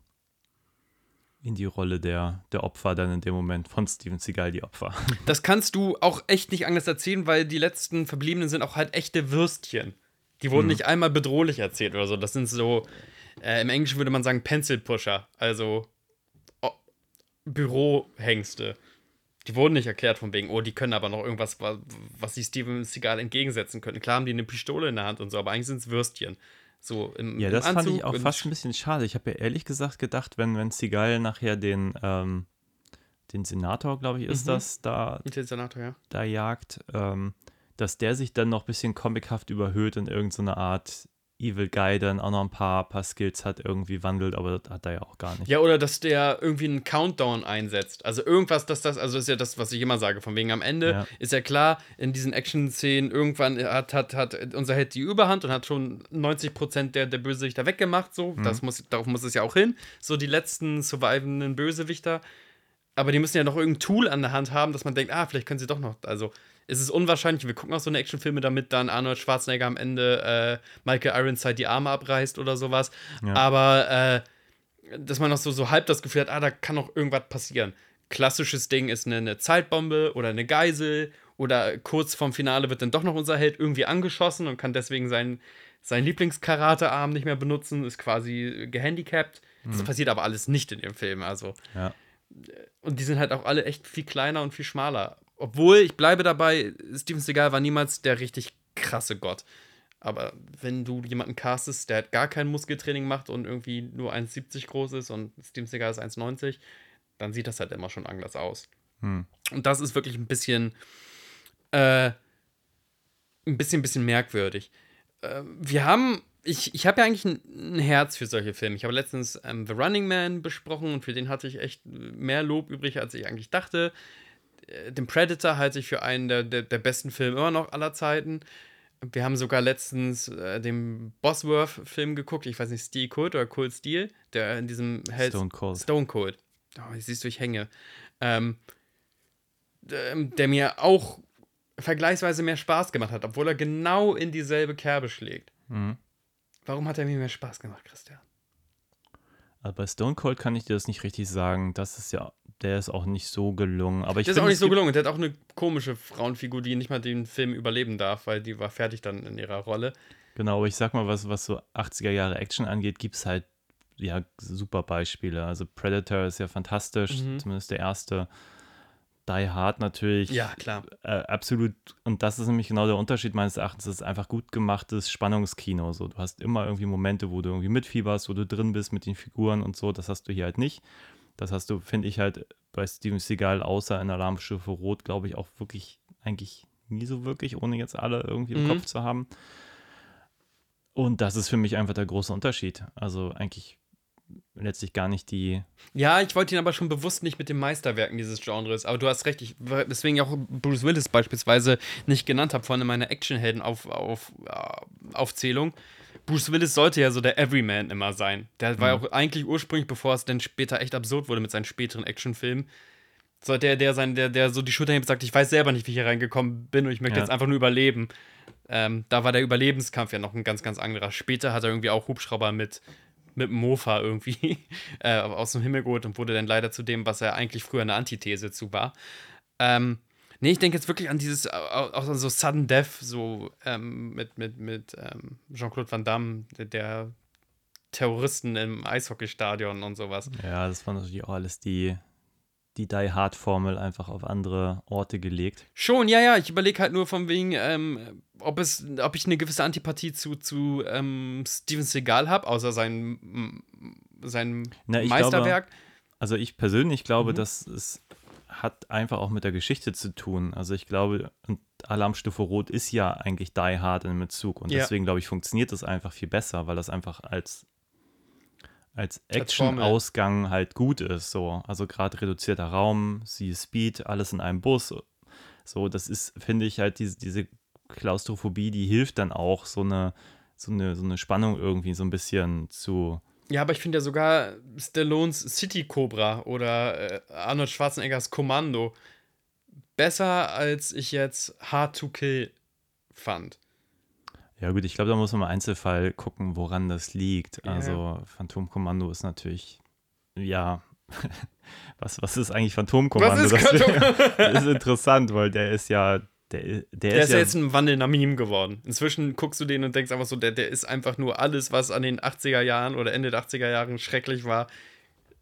in die Rolle der, der Opfer dann in dem Moment von Steven Seagal die Opfer. Das kannst du auch echt nicht anders erzählen, weil die letzten Verbliebenen sind auch halt echte Würstchen. Die wurden nicht einmal bedrohlich erzählt oder so. Das sind so, äh, im Englischen würde man sagen Pencil Pusher, also oh, Bürohengste. Die wurden nicht erklärt von wegen, oh, die können aber noch irgendwas, wa- was sie Steven Seagal entgegensetzen könnten. Klar haben die eine Pistole in der Hand und so, aber eigentlich sind es Würstchen. So im, Ja, im das fand Anzug ich auch fast ein bisschen schade. Ich habe ja ehrlich gesagt gedacht, wenn, wenn Seagal nachher den, ähm, den Senator, glaube ich, ist Mhm. das, da, Senator, ja. da jagt, ähm, dass der sich dann noch ein bisschen comichaft überhöht in irgendeine Art Evil Guy, dann auch noch ein paar, paar Skills hat, irgendwie wandelt, aber das hat er ja auch gar nicht. Ja, oder dass der irgendwie einen Countdown einsetzt. Also irgendwas, dass das, also ist ja das, was ich immer sage, von wegen am Ende Ja. ist ja klar, in diesen Action-Szenen irgendwann hat, hat, hat unser Held die Überhand und hat schon 90% der, der Bösewichter weggemacht, so. Das muss, darauf muss es ja auch hin. So die letzten survivenden Bösewichter. Aber die müssen ja noch irgendein Tool an der Hand haben, dass man denkt, ah, vielleicht können sie doch noch. Also, es ist unwahrscheinlich, wir gucken auch so eine Actionfilme, damit dann Arnold Schwarzenegger am Ende äh, Michael Ironside die Arme abreißt oder sowas. Ja. Aber äh, dass man noch so, so halb das Gefühl hat, ah, da kann noch irgendwas passieren. Klassisches Ding ist eine, eine Zeitbombe oder eine Geisel oder kurz vorm Finale wird dann doch noch unser Held irgendwie angeschossen und kann deswegen seinen, seinen Lieblingskaratearm nicht mehr benutzen, ist quasi gehandicapt. Das passiert aber alles nicht in dem Film, also. Ja. Und die sind halt auch alle echt viel kleiner und viel schmaler. Obwohl, ich bleibe dabei, Steven Seagal war niemals der richtig krasse Gott. Aber wenn du jemanden castest, der halt gar kein Muskeltraining macht und irgendwie nur 1,70 groß ist und Steven Seagal ist 1,90, dann sieht das halt immer schon anders aus. Hm. Und das ist wirklich ein bisschen, äh, ein bisschen, bisschen merkwürdig. Äh, wir haben, ich, ich habe ja eigentlich ein, ein Herz für solche Filme. Ich habe letztens ähm, The Running Man besprochen und für den hatte ich echt mehr Lob übrig, als ich eigentlich dachte. Äh, Den Predator halte ich für einen der, der, der besten Filme immer noch aller Zeiten. Wir haben sogar letztens äh, den Bosworth-Film geguckt. Ich weiß nicht, Steel Cold oder Cold Steel, der in diesem Hell- Stone Cold. Stone Cold. Oh, ich siehst du, ich hänge. Ähm, ähm, der mir auch vergleichsweise mehr Spaß gemacht hat, obwohl er genau in dieselbe Kerbe schlägt. Mhm. Warum hat er mir mehr Spaß gemacht, Christian? Also bei Stone Cold kann ich dir das nicht richtig sagen. Das ist ja, der ist auch nicht so gelungen. Aber ich Der ist auch nicht so gelungen. Der hat auch eine komische Frauenfigur, die nicht mal den Film überleben darf, weil die war fertig dann in ihrer Rolle. Genau, aber ich sag mal, was, was so 80er Jahre Action angeht, gibt es halt ja super Beispiele. Also Predator ist ja fantastisch, Mhm. zumindest der erste. Die Hard natürlich. klar. Äh, absolut. Und das ist nämlich genau der Unterschied meines Erachtens. Das ist einfach gut gemachtes Spannungskino. So, du hast immer irgendwie Momente, wo du irgendwie mitfieberst, wo du drin bist mit den Figuren und so. Das hast du hier halt nicht. Das hast du, finde ich, halt bei Steven Seagal außer in Alarmstufe Rot, glaube ich, auch wirklich eigentlich nie so wirklich, ohne jetzt alle irgendwie im Mhm. Kopf zu haben. Und das ist für mich einfach der große Unterschied. Also eigentlich letztlich gar nicht die. Ja, ich wollte ihn aber schon bewusst nicht mit den Meisterwerken dieses Genres. Aber du hast recht, ich, deswegen auch Bruce Willis beispielsweise nicht genannt habe, vorhin in meiner Actionhelden-Aufzählung. Auf, auf, äh, Aufzählung. Bruce Willis sollte ja so der Everyman immer sein. Der war ja auch eigentlich ursprünglich, bevor es dann später echt absurd wurde mit seinen späteren Actionfilmen, so der, der, sein, der, der so die Schulter hebt und sagt, ich weiß selber nicht, wie ich hier reingekommen bin und ich möchte Ja. jetzt einfach nur überleben. Ähm, da war der Überlebenskampf ja noch ein ganz, ganz anderer. Später hat er irgendwie auch Hubschrauber mit, mit dem Mofa irgendwie äh, aus dem Himmel geholt und wurde dann leider zu dem, was er eigentlich früher eine Antithese zu war. Ähm, nee, ich denke jetzt wirklich an dieses, au- auch an so Sudden Death, so ähm, mit, mit, mit ähm, Jean-Claude Van Damme, der, Terroristen im Eishockeystadion und sowas. Ja, das war natürlich auch alles die, die Die Hard-Formel einfach auf andere Orte gelegt. Schon, ja, ja. Ich überlege halt nur von wegen, ähm, ob, es, ob ich eine gewisse Antipathie zu, zu ähm, Steven Seagal habe, außer sein, m- sein Na, Meisterwerk. Also ich persönlich glaube, Mhm. dass es hat einfach auch mit der Geschichte zu tun. Also ich glaube, und Alarmstufe Rot ist ja eigentlich Die Hard in Bezug und Ja. deswegen glaube ich, funktioniert das einfach viel besser, weil das einfach als als. Action-Ausgang halt gut ist. So. Also gerade reduzierter Raum, sie Speed, alles in einem Bus. So, das ist, finde ich, halt diese, diese Klaustrophobie, die hilft dann auch, so eine, so eine, so eine Spannung irgendwie so ein bisschen zu. Ja, aber ich finde ja sogar Stallones City Cobra oder äh, Arnold Schwarzeneggers Kommando besser, als ich jetzt Hard to Kill fand. Ja, gut, ich glaube, da muss man im Einzelfall gucken, woran das liegt. Ja. Also, Phantomkommando ist natürlich, ja, was, was ist eigentlich Phantomkommando? Ist das, das ist interessant, weil der ist ja, der, der, Der ist ja jetzt ein wandelnder Meme geworden. Inzwischen guckst du den und denkst einfach so, der, der ist einfach nur alles, was an den 80er Jahren oder Ende der 80er Jahren schrecklich war,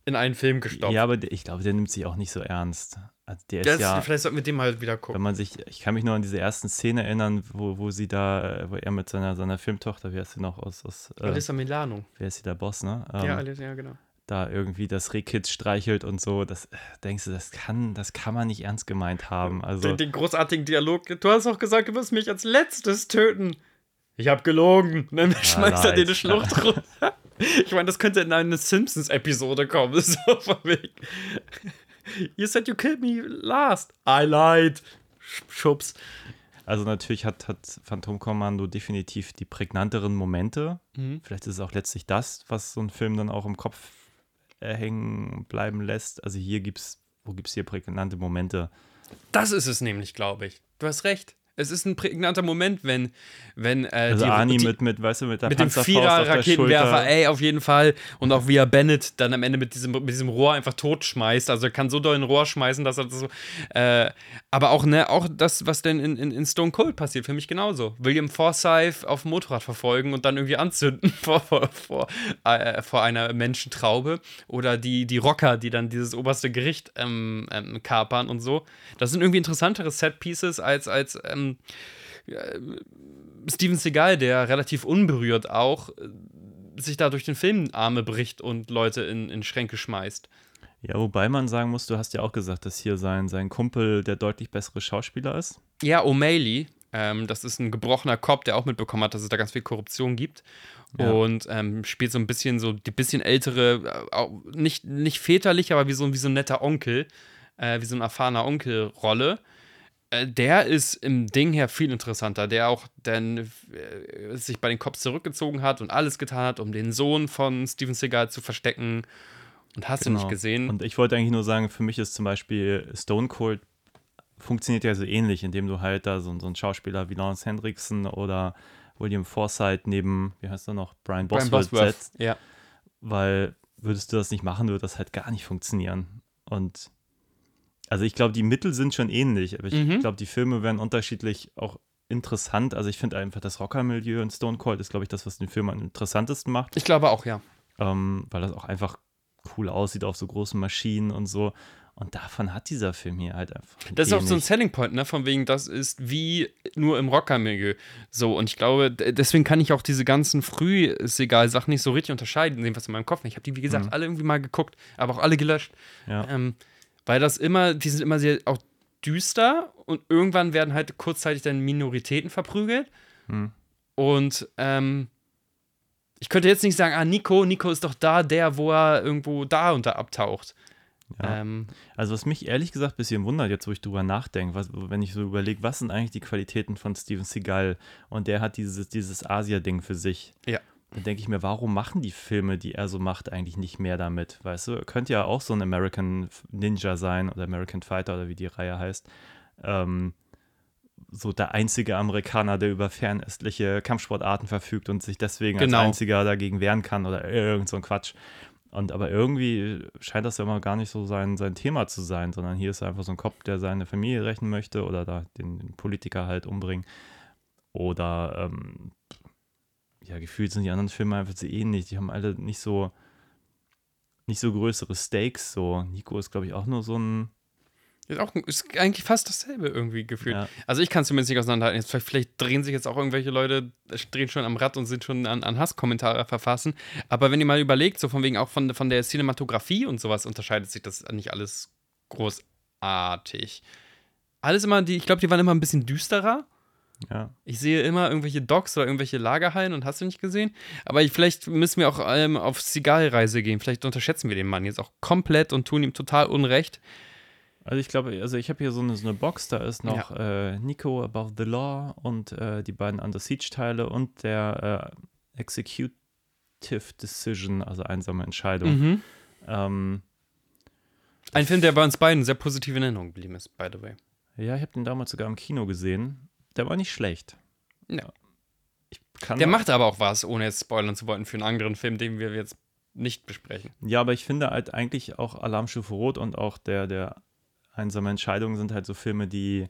in einen Film gestopft. ja, aber ich glaube, der nimmt sich auch nicht so ernst. Also der ist das, ja, vielleicht sollten wir den mal wieder wenn gucken. man sich, ich kann mich nur an diese ersten Szene erinnern, wo, wo sie da, äh, wo er mit seiner, seiner Filmtochter, wie heißt sie noch aus, aus äh, Milano. wer ist sie, der Boss, ne? Ähm, ja, Alyssa, ja, genau. da irgendwie das Rehkitz streichelt und so, das äh, denkst du, das kann, das kann man nicht ernst gemeint haben. Also Den, den großartigen Dialog. Du hast doch gesagt, du wirst mich als letztes töten. Ich hab gelogen. Und dann schmeißt er leid. dir eine Schlucht runter. Ich meine, das könnte in eine Simpsons-Episode kommen. So von wegen. You said you killed me last. I lied. Sch- Schubs. Also natürlich hat, hat Phantomkommando definitiv die prägnanteren Momente. Mhm. Vielleicht ist es auch letztlich das, was so ein Film dann auch im Kopf äh, hängen bleiben lässt. Also hier gibt's, wo gibt es hier prägnante Momente? Das ist es nämlich, glaube ich. Du hast recht. Es ist ein prägnanter Moment, wenn, wenn äh, Also die, Arnie die, mit, mit, weißt du, mit der mit dem Vierer-Raketenwerfer, ey, auf jeden Fall. Und auch wie er Bennett dann am Ende mit diesem, mit diesem Rohr einfach totschmeißt. Also er kann so doll ein Rohr schmeißen, dass er das so. Äh, aber auch, ne, auch das, was denn in, in, in Stone Cold passiert, für mich genauso. William Forsythe auf dem Motorrad verfolgen und dann irgendwie anzünden vor, vor, vor, äh, vor einer Menschentraube. Oder die, die Rocker, die dann dieses oberste Gericht ähm, ähm, kapern und so. Das sind irgendwie interessantere Set-Pieces als, als ähm, Steven Seagal, der relativ unberührt auch äh, sich da durch den Film Arme bricht und Leute in, in Schränke schmeißt. Ja, wobei man sagen muss, du hast ja auch gesagt, dass hier sein, sein Kumpel der deutlich bessere Schauspieler ist. Ja, O'Malley, ähm, das ist ein gebrochener Cop, der auch mitbekommen hat, dass es da ganz viel Korruption gibt. Ja. Und ähm, spielt so ein bisschen so die bisschen ältere, äh, nicht, nicht väterlich, aber wie so, wie so ein netter Onkel, äh, wie so ein erfahrener Onkel-Rolle. Äh, der ist im Ding her viel interessanter, der auch dann äh, sich bei den Cops zurückgezogen hat und alles getan hat, um den Sohn von Steven Seagal zu verstecken. Und hast du nicht gesehen? Genau. Und ich wollte eigentlich nur sagen, für mich ist zum Beispiel Stone Cold funktioniert ja so ähnlich, indem du halt da so, so einen Schauspieler wie Lawrence Hendrickson oder William Forsythe neben, wie heißt er noch, Brian Brian Bosworth, Bosworth, setzt, ja. weil würdest du das nicht machen, würde das halt gar nicht funktionieren. Und also ich glaube, die Mittel sind schon ähnlich, aber ich Mhm. glaube, die Filme werden unterschiedlich auch interessant. Also ich finde einfach das Rockermilieu in Stone Cold ist, glaube ich, das, was den Film am interessantesten macht Ich glaube auch, ja. ähm, weil das auch einfach cool aussieht auf so großen Maschinen und so. Und davon hat dieser Film hier halt einfach. Das ist auch so ein. Selling Point, ne? Von wegen, das ist wie nur im Rockermilieu. So, und ich glaube, deswegen kann ich auch diese ganzen Früh-Segal-Sachen nicht so richtig unterscheiden, jedenfalls in meinem Kopf. Ich habe die, wie gesagt, alle irgendwie mal geguckt, aber auch alle gelöscht. Ja. Ähm, weil das immer, die sind immer sehr auch düster und irgendwann werden halt kurzzeitig dann Minoritäten verprügelt. Und ähm, ich könnte jetzt nicht sagen, ah, Nico, Nico ist doch da, der, wo er irgendwo da da abtaucht. Ja. Ähm, Also, was mich ehrlich gesagt ein bisschen wundert, jetzt wo ich drüber nachdenke, was, wenn ich so überlege, was sind eigentlich die Qualitäten von Steven Seagal? Und der hat dieses, dieses Asia-Ding für sich. ja. Dann denke ich mir, warum machen die Filme, die er so macht, eigentlich nicht mehr damit? Weißt du, er könnte ja auch so ein American Ninja sein oder American Fighter oder wie die Reihe heißt. Ähm, so der einzige Amerikaner, der über fernöstliche Kampfsportarten verfügt und sich deswegen Genau. als einziger dagegen wehren kann oder irgend so ein Quatsch. Und aber irgendwie scheint das ja immer gar nicht so sein, sein Thema zu sein, sondern hier ist einfach so ein Kopf, der seine Familie rächen möchte oder da den, den Politiker halt umbringen. Oder ähm, ja, gefühlt sind die anderen Filme einfach so ähnlich. Die haben alle nicht so nicht so größere Stakes. So, Nico ist, glaube ich, auch nur so ein. Ist, auch, ist eigentlich fast dasselbe irgendwie gefühlt. Ja. Also ich kann es zumindest nicht auseinanderhalten. Jetzt, vielleicht, vielleicht drehen sich jetzt auch irgendwelche Leute, drehen schon am Rad und sind schon an, an Hasskommentare verfassen. Aber wenn ihr mal überlegt, so von wegen auch von, von der Cinematografie und sowas, unterscheidet sich das nicht alles großartig. Alles immer, die, ich glaube, die waren immer ein bisschen düsterer. Ja. Ich sehe immer irgendwelche Docks oder irgendwelche Lagerhallen und hast du nicht gesehen. Aber ich, vielleicht müssen wir auch ähm, auf Seagal-Reise gehen. Vielleicht unterschätzen wir den Mann jetzt auch komplett und tun ihm total Unrecht. Also ich glaube, also ich habe hier so eine, so eine Box, da ist noch äh, Nico Above the Law und äh, die beiden Under Siege-Teile und der äh, Executive Decision, also einsame Entscheidung. Mhm. Ähm, Ein Film, der bei uns beiden sehr positiv in Erinnerung geblieben ist, by the way. ja, ich habe den damals sogar im Kino gesehen. Der war nicht schlecht. Ja. Ich kann Der macht aber auch was, ohne jetzt spoilern zu wollen, für einen anderen Film, den wir jetzt nicht besprechen. Ja, aber ich finde halt eigentlich auch Alarmstufe Rot und auch der, der einsame Entscheidung sind halt so Filme, die.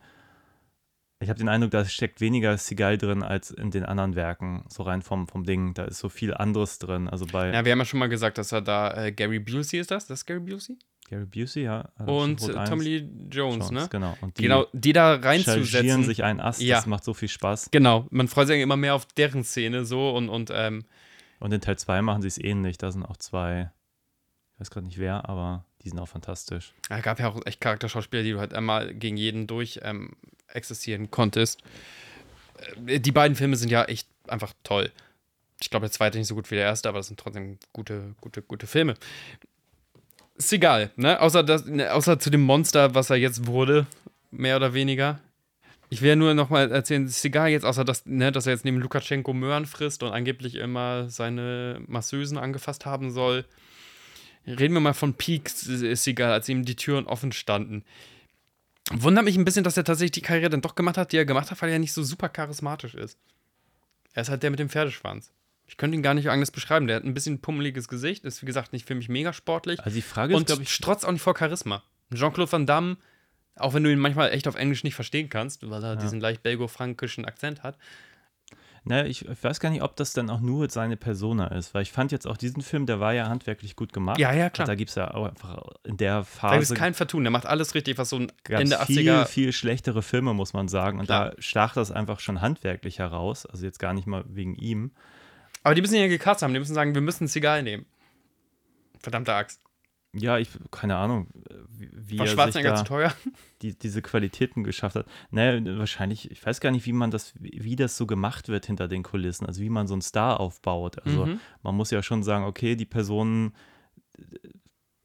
Ich habe den Eindruck, da steckt weniger Seagal drin als in den anderen Werken, so rein vom, vom Ding. Da ist so viel anderes drin. Also bei Ja, wir haben ja schon mal gesagt, dass er da äh, Gary Busey ist das? Das ist Gary Busey? Gary Busey, ja. Und Rot 1, Tommy Lee Jones, ne? Genau. Und die Genau, die da reinzusetzen. sich einen Ast. Ja. Das macht so viel Spaß. Genau, man freut sich immer mehr auf deren Szene so und, und ähm, Und in Teil 2 machen sie es ähnlich. Da sind auch zwei, ich weiß gerade nicht wer, aber die sind auch fantastisch. Ja, gab ja auch echt Charakterschauspieler, die du halt einmal gegen jeden durch ähm, existieren konntest. Äh, Die beiden Filme sind ja echt einfach toll. Ich glaube, der zweite nicht so gut wie der erste, aber das sind trotzdem gute, gute, gute Filme. Ist egal, ne? Außer, das, ne, außer zu dem Monster, was er jetzt wurde, mehr oder weniger. Ich will ja nur noch mal erzählen, ist egal jetzt, außer dass, ne, dass er jetzt neben Lukaschenko Möhren frisst und angeblich immer seine Masseusen angefasst haben soll. Reden wir mal von Peaks, ist egal, als ihm die Türen offen standen. Wundert mich ein bisschen, dass er tatsächlich die Karriere dann doch gemacht hat, die er gemacht hat, weil er nicht so super charismatisch ist. Er ist halt der mit dem Pferdeschwanz. Ich könnte ihn gar nicht anders beschreiben. Der hat ein bisschen pummeliges Gesicht, ist wie gesagt nicht für mich mega sportlich Also die Frage ist, und ich, strotzt auch nicht vor Charisma. Jean-Claude Van Damme, auch wenn du ihn manchmal echt auf Englisch nicht verstehen kannst, weil er diesen leicht belgo-frankischen Akzent hat. Naja, ich, weiß gar nicht, ob das dann auch nur seine Persona ist, weil ich fand jetzt auch diesen Film, der war ja handwerklich gut gemacht. Ja, ja, klar. Da gibt es ja auch einfach in der Da gibt Phase es kein Vertun, der macht alles richtig, was so ein Ende viel, 80er. viel schlechtere Filme, muss man sagen. Und Klar. da stach das einfach schon handwerklich heraus. Also jetzt gar nicht mal wegen ihm. Aber die müssen ja gecastet haben, die müssen sagen, wir müssen Zigal nehmen. Verdammte Axt. Ja, ich, keine Ahnung, wie, War er Schwarzenegger zu teuer? die, diese Qualitäten geschafft hat. Naja, wahrscheinlich, ich weiß gar nicht, wie man das, wie wie das so gemacht wird hinter den Kulissen, also wie man so einen Star aufbaut. Also Mhm. man muss ja schon sagen, okay, die Person,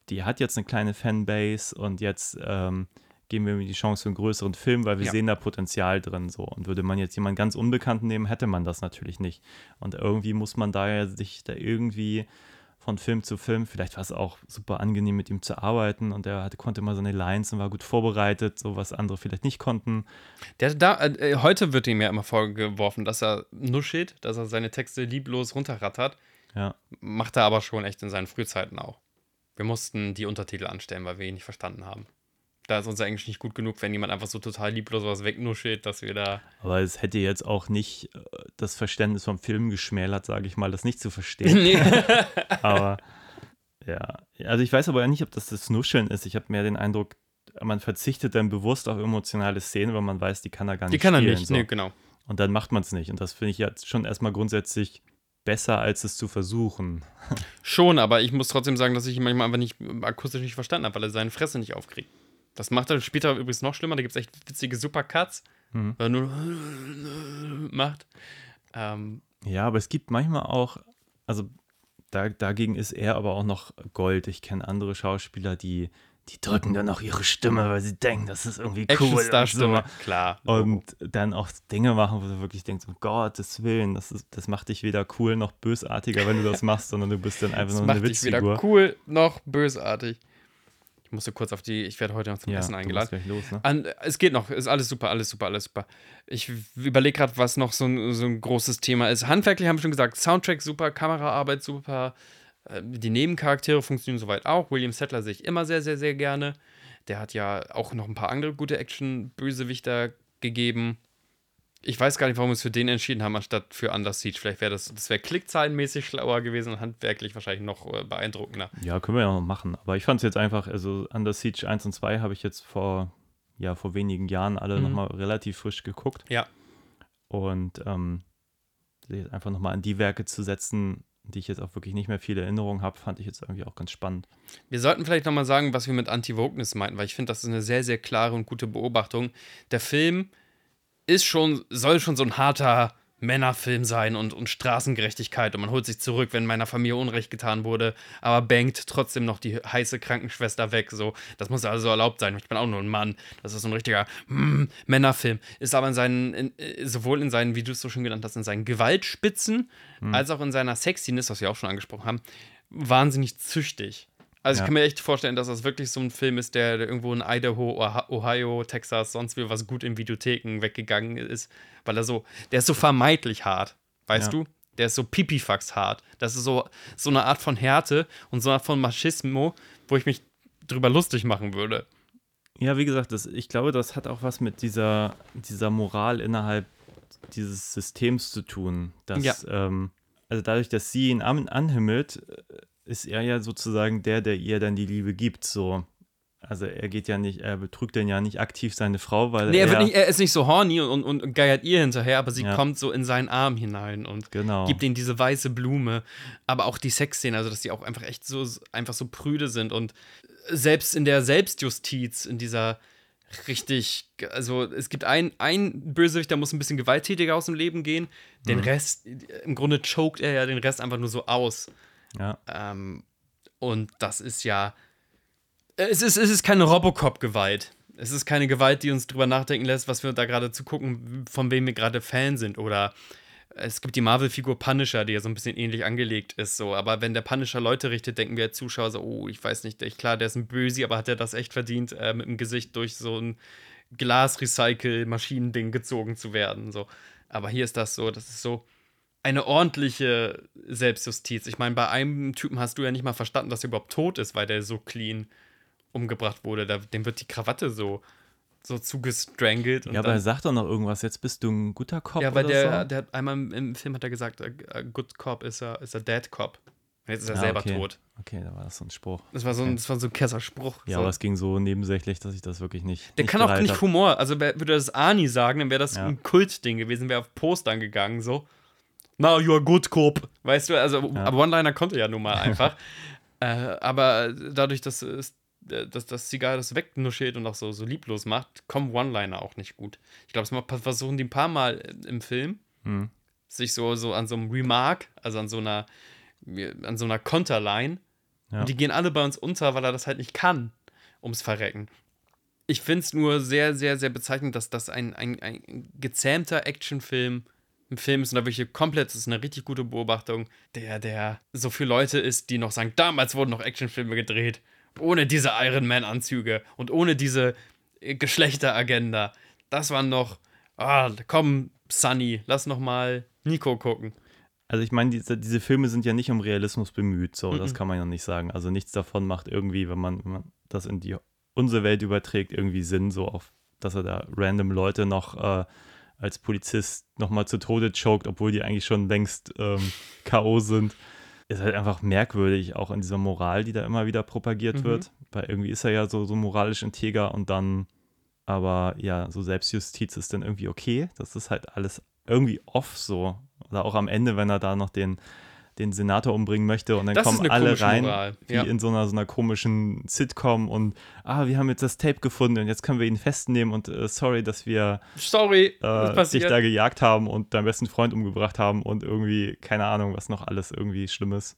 die hat jetzt eine kleine Fanbase und jetzt ähm, geben wir ihm die Chance für einen größeren Film, weil wir Ja. sehen da Potenzial drin so. Und würde man jetzt jemanden ganz Unbekannten nehmen, hätte man das natürlich nicht. Und irgendwie muss man da ja sich da irgendwie von Film zu Film, vielleicht war es auch super angenehm mit ihm zu arbeiten und er hatte, konnte immer seine Lines und war gut vorbereitet, so was andere vielleicht nicht konnten. Der, da, äh, heute wird ihm ja immer vorgeworfen, dass er nuschelt, dass er seine Texte lieblos runterrattert. Ja, Macht er aber schon echt in seinen Frühzeiten auch. Wir mussten die Untertitel anstellen, weil wir ihn nicht verstanden haben. Da ist unser Englisch nicht gut genug, wenn jemand einfach so total lieblos was wegnuschelt, dass wir da. aber es hätte jetzt auch nicht äh, das Verständnis vom Film geschmälert, sage ich mal, das nicht zu verstehen. nee. aber ja, also ich weiß aber nicht, ob das das Nuscheln ist. Ich habe mehr den Eindruck, man verzichtet dann bewusst auf emotionale Szenen, weil man weiß, die kann er gar nicht Die kann er spielen, nicht. So. Nee, genau. Und dann macht man es nicht. Und das finde ich jetzt schon erstmal grundsätzlich besser, als es zu versuchen. Schon, aber ich muss trotzdem sagen, dass ich ihn manchmal einfach nicht akustisch nicht verstanden habe, weil er seine Fresse nicht aufkriegt. Das macht er später übrigens noch schlimmer. Da gibt es echt witzige Supercuts, Mhm. weil er nur macht. Ähm, Ja, aber es gibt manchmal auch, also da, dagegen ist er aber auch noch Gold. Ich kenne andere Schauspieler, die, die drücken dann auch ihre Stimme, weil sie denken, das ist irgendwie cool. und so. klar. Und dann auch Dinge machen, wo du wirklich denkst, um Gottes Willen, das, ist, das macht dich weder cool noch bösartiger, wenn du das machst, sondern du bist dann einfach das nur eine macht dich weder Witzfigur. cool noch bösartig. Ich musste kurz auf die, ich werde heute noch zum Ja, Essen eingeladen. los, ne? An, es geht noch, ist alles super, alles super, alles super. Ich überlege gerade, was noch so ein, so ein großes Thema ist. Handwerklich haben wir schon gesagt, Soundtrack super, Kameraarbeit super, äh, die Nebencharaktere funktionieren soweit auch. William Settler sehe ich immer sehr, sehr, sehr gerne. Der hat ja auch noch ein paar andere gute Action-Bösewichter gegeben. Ich weiß gar nicht, warum wir uns für den entschieden haben, anstatt für Under Siege. Vielleicht wäre das, das wäre klickzahlenmäßig schlauer gewesen und handwerklich wahrscheinlich noch äh, beeindruckender. Ja, können wir ja noch machen. Aber ich fand es jetzt einfach, also Under Siege 1 und 2 habe ich jetzt vor, ja, vor wenigen Jahren alle Mhm. nochmal relativ frisch geguckt. Ja. Und ähm, jetzt einfach nochmal an die Werke zu setzen, die ich jetzt auch wirklich nicht mehr viele Erinnerungen habe, fand ich jetzt irgendwie auch ganz spannend. Wir sollten vielleicht nochmal sagen, was wir mit Anti-Wokeness meinten, weil ich finde, das ist eine sehr, sehr klare und gute Beobachtung. Der Film ist schon, soll schon so ein harter Männerfilm sein und, und Straßengerechtigkeit und man holt sich zurück, wenn meiner Familie Unrecht getan wurde, aber bangt trotzdem noch die heiße Krankenschwester weg. So, das muss also erlaubt sein. Ich bin auch nur ein Mann. Das ist so ein richtiger mm, Männerfilm. Ist aber in seinen, in, sowohl in seinen, wie du es so schön genannt hast, in seinen Gewaltspitzen, als auch in seiner Sexiness, was wir auch schon angesprochen haben, wahnsinnig züchtig. Also Ja. ich kann mir echt vorstellen, dass das wirklich so ein Film ist, der, der irgendwo in Idaho, Ohio, Texas, sonst wie was gut in Videotheken weggegangen ist, weil er so, der ist so vermeidlich hart, weißt Ja. du? Der ist so pipifax hart. Das ist so, so eine Art von Härte und so eine Art von Machismo, wo ich mich drüber lustig machen würde. Ja, wie gesagt, das, ich glaube, das hat auch was mit dieser, dieser Moral innerhalb dieses Systems zu tun. Dass, Ja. ähm, also dadurch, dass sie ihn an, anhimmelt, äh, ist er ja sozusagen der, der ihr dann die Liebe gibt. So. Also er geht ja nicht, er betrügt dann ja nicht aktiv seine Frau, weil Nee, er, er, nicht, er ist nicht so horny und, und, und geiert ihr hinterher, aber sie Ja. kommt so in seinen Arm hinein und Genau. gibt ihm diese weiße Blume. Aber auch die Sexszenen, also dass die auch einfach echt so, einfach so prüde sind und selbst in der Selbstjustiz, in dieser richtig, also es gibt ein, ein Bösewicht, der muss ein bisschen gewalttätiger aus dem Leben gehen. Den Rest, im Grunde choked er ja den Rest einfach nur so aus. Ja. Ähm, und das ist ja. Es ist, es ist keine Robocop-Gewalt. Es ist keine Gewalt, die uns drüber nachdenken lässt, was wir da gerade zu gucken, von wem wir gerade Fan sind. Oder es gibt die Marvel-Figur Punisher, die ja so ein bisschen ähnlich angelegt ist. So. Aber wenn der Punisher Leute richtet, denken wir als Zuschauer so: Oh, ich weiß nicht, ich, klar, der ist ein Bösi, aber hat er das echt verdient, äh, mit dem Gesicht durch so ein Glas-Recycle-Maschinending gezogen zu werden? So. Aber hier ist das so, das ist so eine ordentliche Selbstjustiz. Ich meine, bei einem Typen hast du ja nicht mal verstanden, dass er überhaupt tot ist, weil der so clean umgebracht wurde. Da, dem wird die Krawatte so, so zugestrangelt. Ja, aber er dann, sagt doch noch irgendwas, jetzt bist du ein guter Cop ja, weil der, so. der hat einmal im- Film hat er gesagt, a, good cop is a, is a dead cop. Und jetzt ist er Ah, selber okay. tot. Okay, da war das so ein Spruch. Das war so ein, das war so ein Kesserspruch. Ja, so. aber es ging so nebensächlich, dass ich das wirklich nicht. Der nicht kann auch nicht hab. Humor. Also würde das Ani sagen, dann wäre das Ja. ein Kultding gewesen, wäre auf Postern gegangen so. Now you are good cop. Weißt du, also aber One-Liner konnte ja nun mal einfach. äh, aber dadurch, dass es dass das Zigarre das wegnuschelt und auch so, so lieblos macht, kommen One-Liner auch nicht gut. Ich glaube, das versuchen die ein paar Mal im Film, Hm. sich so, so an so einem Remark, also an so einer, an so einer Konterline. Ja. Und die gehen alle bei uns unter, weil er das halt nicht kann, ums Verrecken. Ich finde es nur sehr, sehr, sehr bezeichnend, dass das ein, ein, ein gezähmter Actionfilm ein Film ist und da wirklich komplett, das ist eine richtig gute Beobachtung, der, der so für Leute ist, die noch sagen, damals wurden noch Actionfilme gedreht, ohne diese Iron Man-Anzüge und ohne diese äh, Geschlechteragenda. Das waren noch, ah, komm, Sunny, lass noch mal Nico gucken. Also ich meine, diese, diese Filme sind ja nicht um Realismus bemüht, so, Mhm. das kann man ja nicht sagen. Also nichts davon macht irgendwie, wenn man, wenn man das in die unsere Welt überträgt, irgendwie Sinn, so auf, dass er da random Leute noch äh, als Polizist nochmal zu Tode choked, obwohl die eigentlich schon längst ähm, K.O. sind. Ist halt einfach merkwürdig, auch in dieser Moral, die da immer wieder propagiert Mhm. wird. Weil irgendwie ist er ja so, so moralisch integer und dann, aber ja, so Selbstjustiz ist dann irgendwie okay. Das ist halt alles irgendwie off so. Oder auch am Ende, wenn er da noch den, den Senator umbringen möchte und dann Das kommen alle rein, Moral, wie ja. in so einer, so einer komischen Sitcom und ah, wir haben jetzt das Tape gefunden und jetzt können wir ihn festnehmen und äh, sorry, dass wir Sorry, äh, dich da gejagt haben und deinen besten Freund umgebracht haben und irgendwie, keine Ahnung, was noch alles irgendwie Schlimmes.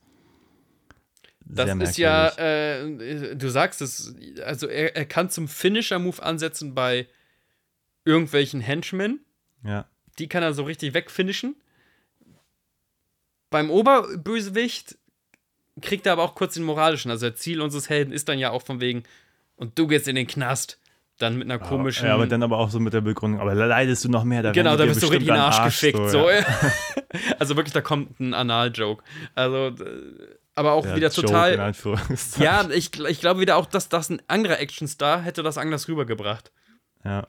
Das Sehr ist ja, äh, du sagst es, also er, er kann zum Finisher-Move ansetzen bei irgendwelchen Henchmen. Ja. Die kann er so richtig wegfinishen. Beim Oberbösewicht kriegt er aber auch kurz den moralischen. Also, das Ziel unseres Helden ist dann ja auch von wegen, und du gehst in den Knast. Dann mit einer komischen. Ja, aber dann aber auch so mit der Begründung, aber da leidest du noch mehr. Da Genau, da die dir bist du richtig in den an Arsch, gefickt. So, So, ja. also wirklich, da kommt ein Anal-Joke. Also, aber auch Der wieder Joke total. Ja, ich, ich glaube wieder auch, dass das ein anderer Actionstar hätte das anders rübergebracht. ja.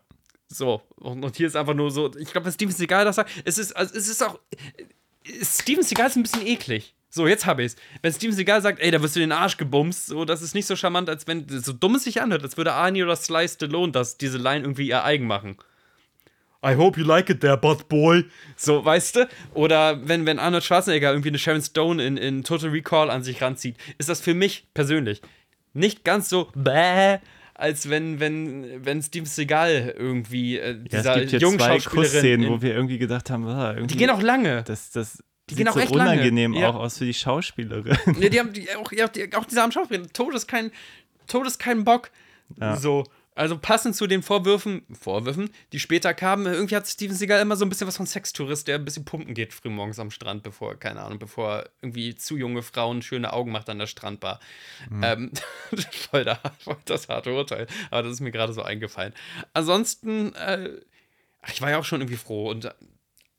So, und, hier ist einfach nur so, ich glaube, Steven Seagal das sagt, es ist, also es ist auch, Steven Seagal ist ein bisschen eklig. So, jetzt habe ich's. Wenn Steven Seagal sagt, ey, da wirst du in den Arsch gebumst, so, das ist nicht so charmant, als wenn, so dumm es sich anhört, als würde Arnie oder Sly Stallone das, diese Line irgendwie ihr eigen machen. I hope you like it there, butt boy. So, weißt du? Oder wenn, wenn Arnold Schwarzenegger irgendwie eine Sharon Stone in, in Total Recall an sich ranzieht, ist das für mich persönlich nicht ganz so bäh, als wenn, wenn, wenn Steven Seagal irgendwie äh, ja, dieser es gibt hier zwei Schauspielerin. Kussszenen, wo wir irgendwie gedacht haben, ah, irgendwie die gehen auch lange. das, das Die sieht gehen auch so echt lange. unangenehm Ja. auch aus für die Schauspielerin. Nee, die haben die, auch, ja, die, auch diese armen Schauspieler. Tod ist kein, Tod ist kein Bock. Ja. So. Also passend zu den Vorwürfen, Vorwürfen, die später kamen, irgendwie hat Steven Seagal immer so ein bisschen was von Sextourist, der ein bisschen pumpen geht frühmorgens am Strand, bevor, keine Ahnung, bevor irgendwie zu junge Frauen schöne Augen macht an der Strandbar. Ähm, voll, da, voll das harte Urteil. Aber das ist mir gerade so eingefallen. Ansonsten, äh, ich war ja auch schon irgendwie froh und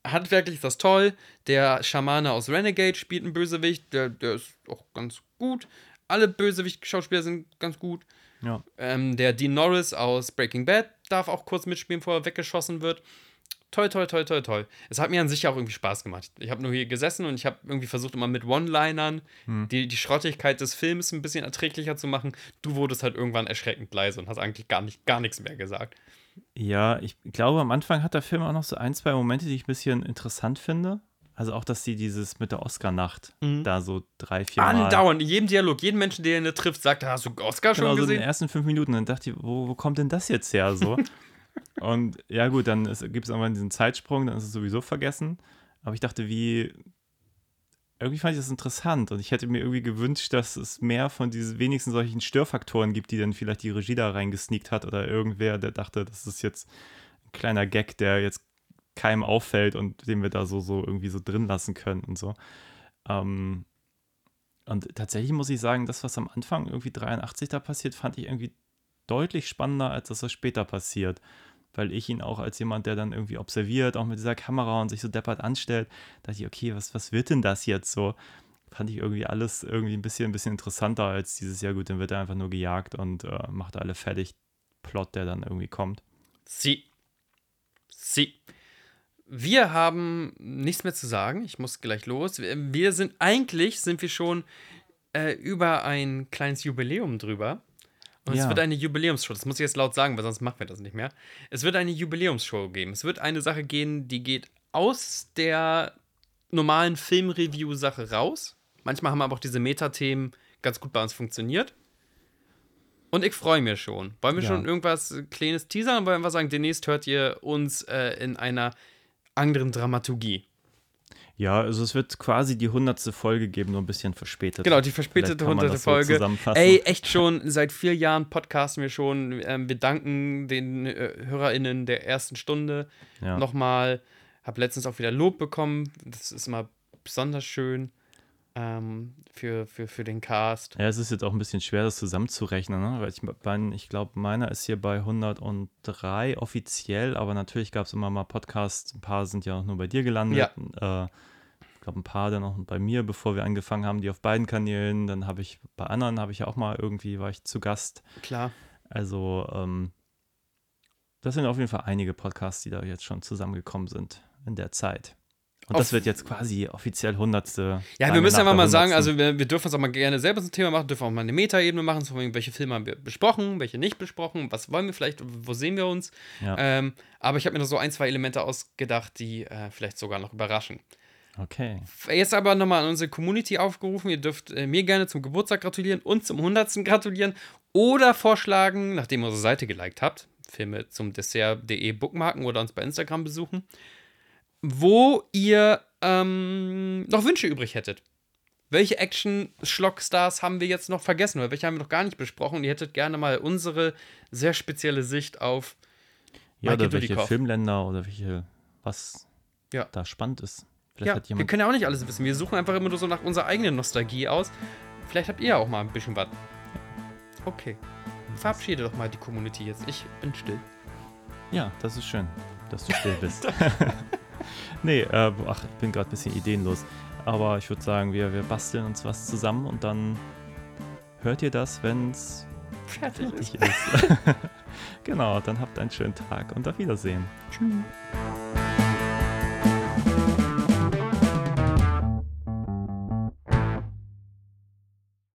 handwerklich ist das toll. Der Schamane aus Renegade spielt einen Bösewicht, der, der ist auch ganz gut. Alle Bösewicht-Schauspieler sind ganz gut. Ja. Ähm, der Dean Norris aus Breaking Bad darf auch kurz mitspielen, bevor er weggeschossen wird. Toll, toll, toll, toll, toll. Es hat mir an sich auch irgendwie Spaß gemacht. Ich habe nur hier gesessen und ich habe irgendwie versucht, immer mit One-Linern die, die Schrottigkeit des Films ein bisschen erträglicher zu machen. Du wurdest halt irgendwann erschreckend leise und hast eigentlich gar, nicht, gar nichts mehr gesagt. Ja, ich glaube, am Anfang hat der Film auch noch so ein, zwei Momente, die ich ein bisschen interessant finde. Also auch, dass sie dieses mit der Oscar-Nacht da so drei, vier Mal. Mhm. Andauernd, in jedem Dialog, jeden Menschen, der ihn trifft, sagt, hast du Oscar schon Genau, so in den gesehen? ersten fünf Minuten. Dann dachte ich, wo, wo kommt denn das jetzt her so? Und ja gut, dann gibt es irgendwann diesen Zeitsprung, dann ist es sowieso vergessen. Aber ich dachte, wie, irgendwie fand ich das interessant und ich hätte mir irgendwie gewünscht, dass es mehr von diesen wenigsten solchen Störfaktoren gibt, die dann vielleicht die Regie da reingesneakt hat oder irgendwer, der dachte, das ist jetzt ein kleiner Gag, der jetzt keinem auffällt und den wir da so, so irgendwie so drin lassen können und so. Ähm, und tatsächlich muss ich sagen, das, was am Anfang irgendwie 83 da passiert, fand ich irgendwie deutlich spannender, als das, was später passiert. Weil ich ihn auch als jemand, der dann irgendwie observiert, auch mit dieser Kamera und sich so deppert anstellt, dachte ich, okay, was, was wird denn das jetzt so? Fand ich irgendwie alles irgendwie ein bisschen, ein bisschen interessanter als dieses, ja gut, dann wird er einfach nur gejagt und äh, macht alle fertig. Plot, der dann irgendwie kommt. Sie. Sie. Wir haben nichts mehr zu sagen. Ich muss gleich los. Wir sind eigentlich sind wir schon äh, über ein kleines Jubiläum drüber. Und es Ja. wird eine Jubiläumsshow. Das muss ich jetzt laut sagen, weil sonst machen wir das nicht mehr. Es wird eine Jubiläumsshow geben. Es wird eine Sache gehen, die geht aus der normalen Filmreview-Sache raus. Manchmal haben aber auch diese Metathemen ganz gut bei uns funktioniert. Und ich freue mich schon. Wollen wir Ja. schon irgendwas Kleines teasern? Wollen wir einfach sagen, demnächst hört ihr uns äh, in einer anderen Dramaturgie? Ja, also es wird quasi die hundertste Folge geben, nur ein bisschen verspätet. Genau, die verspätete das so Folge. Ey, echt schon, seit vier Jahren podcasten wir schon. Ähm, wir danken den äh, HörerInnen der ersten Stunde Ja. nochmal. Hab letztens auch wieder Lob bekommen. Das ist immer besonders schön ähm, für, für, für den Cast. Ja, es ist jetzt auch ein bisschen schwer, das zusammenzurechnen, ne? weil ich, mein, ich glaube, meiner ist hier bei 103 offiziell, aber natürlich gab es immer mal Podcasts, ein paar sind ja auch nur bei dir gelandet. Äh, ich glaube, ein paar dann auch bei mir, bevor wir angefangen haben, die auf beiden Kanälen. Dann habe ich bei anderen, habe ich ja auch mal irgendwie, war ich zu Gast. Klar. Also, ähm, das sind auf jeden Fall einige Podcasts, die da jetzt schon zusammengekommen sind in der Zeit. Und das wird jetzt quasi offiziell hundertste. Ja, wir müssen einfach mal sagen, 100.. also wir, wir dürfen uns auch mal gerne selber so ein Thema machen, dürfen auch mal eine Metaebene machen, so welche Filme haben wir besprochen, welche nicht besprochen, was wollen wir vielleicht, wo sehen wir uns. Ja. Ähm, aber ich habe mir noch so ein, zwei Elemente ausgedacht, die äh, vielleicht sogar noch überraschen. Okay. Jetzt aber nochmal an unsere Community aufgerufen. Ihr dürft äh, mir gerne zum Geburtstag gratulieren und zum 100. gratulieren oder vorschlagen, nachdem ihr unsere Seite geliked habt, Filme zum Dessert.de bookmarken oder uns bei Instagram besuchen, wo ihr ähm, noch Wünsche übrig hättet. welche Action-Schlock-Stars haben wir jetzt noch vergessen oder welche haben wir noch gar nicht besprochen? Ihr hättet gerne mal unsere sehr spezielle Sicht auf Ja, Michael oder welche Dudikoff. Filmländer oder welche, was Ja. da spannend ist. Vielleicht Ja, wir können ja auch nicht alles wissen. Wir suchen einfach immer nur so nach unserer eigenen Nostalgie aus. Vielleicht habt ihr ja auch mal ein bisschen was. Okay. Verabschiede doch mal die Community jetzt. Ich bin still. Ja, das ist schön, dass du still bist. nee, äh, ach, ich bin gerade ein bisschen ideenlos. Aber ich würde sagen, wir, wir basteln uns was zusammen und dann hört ihr das, wenn es Fertig ist. fertig ist. genau, dann habt einen schönen Tag und auf Wiedersehen. Tschüss.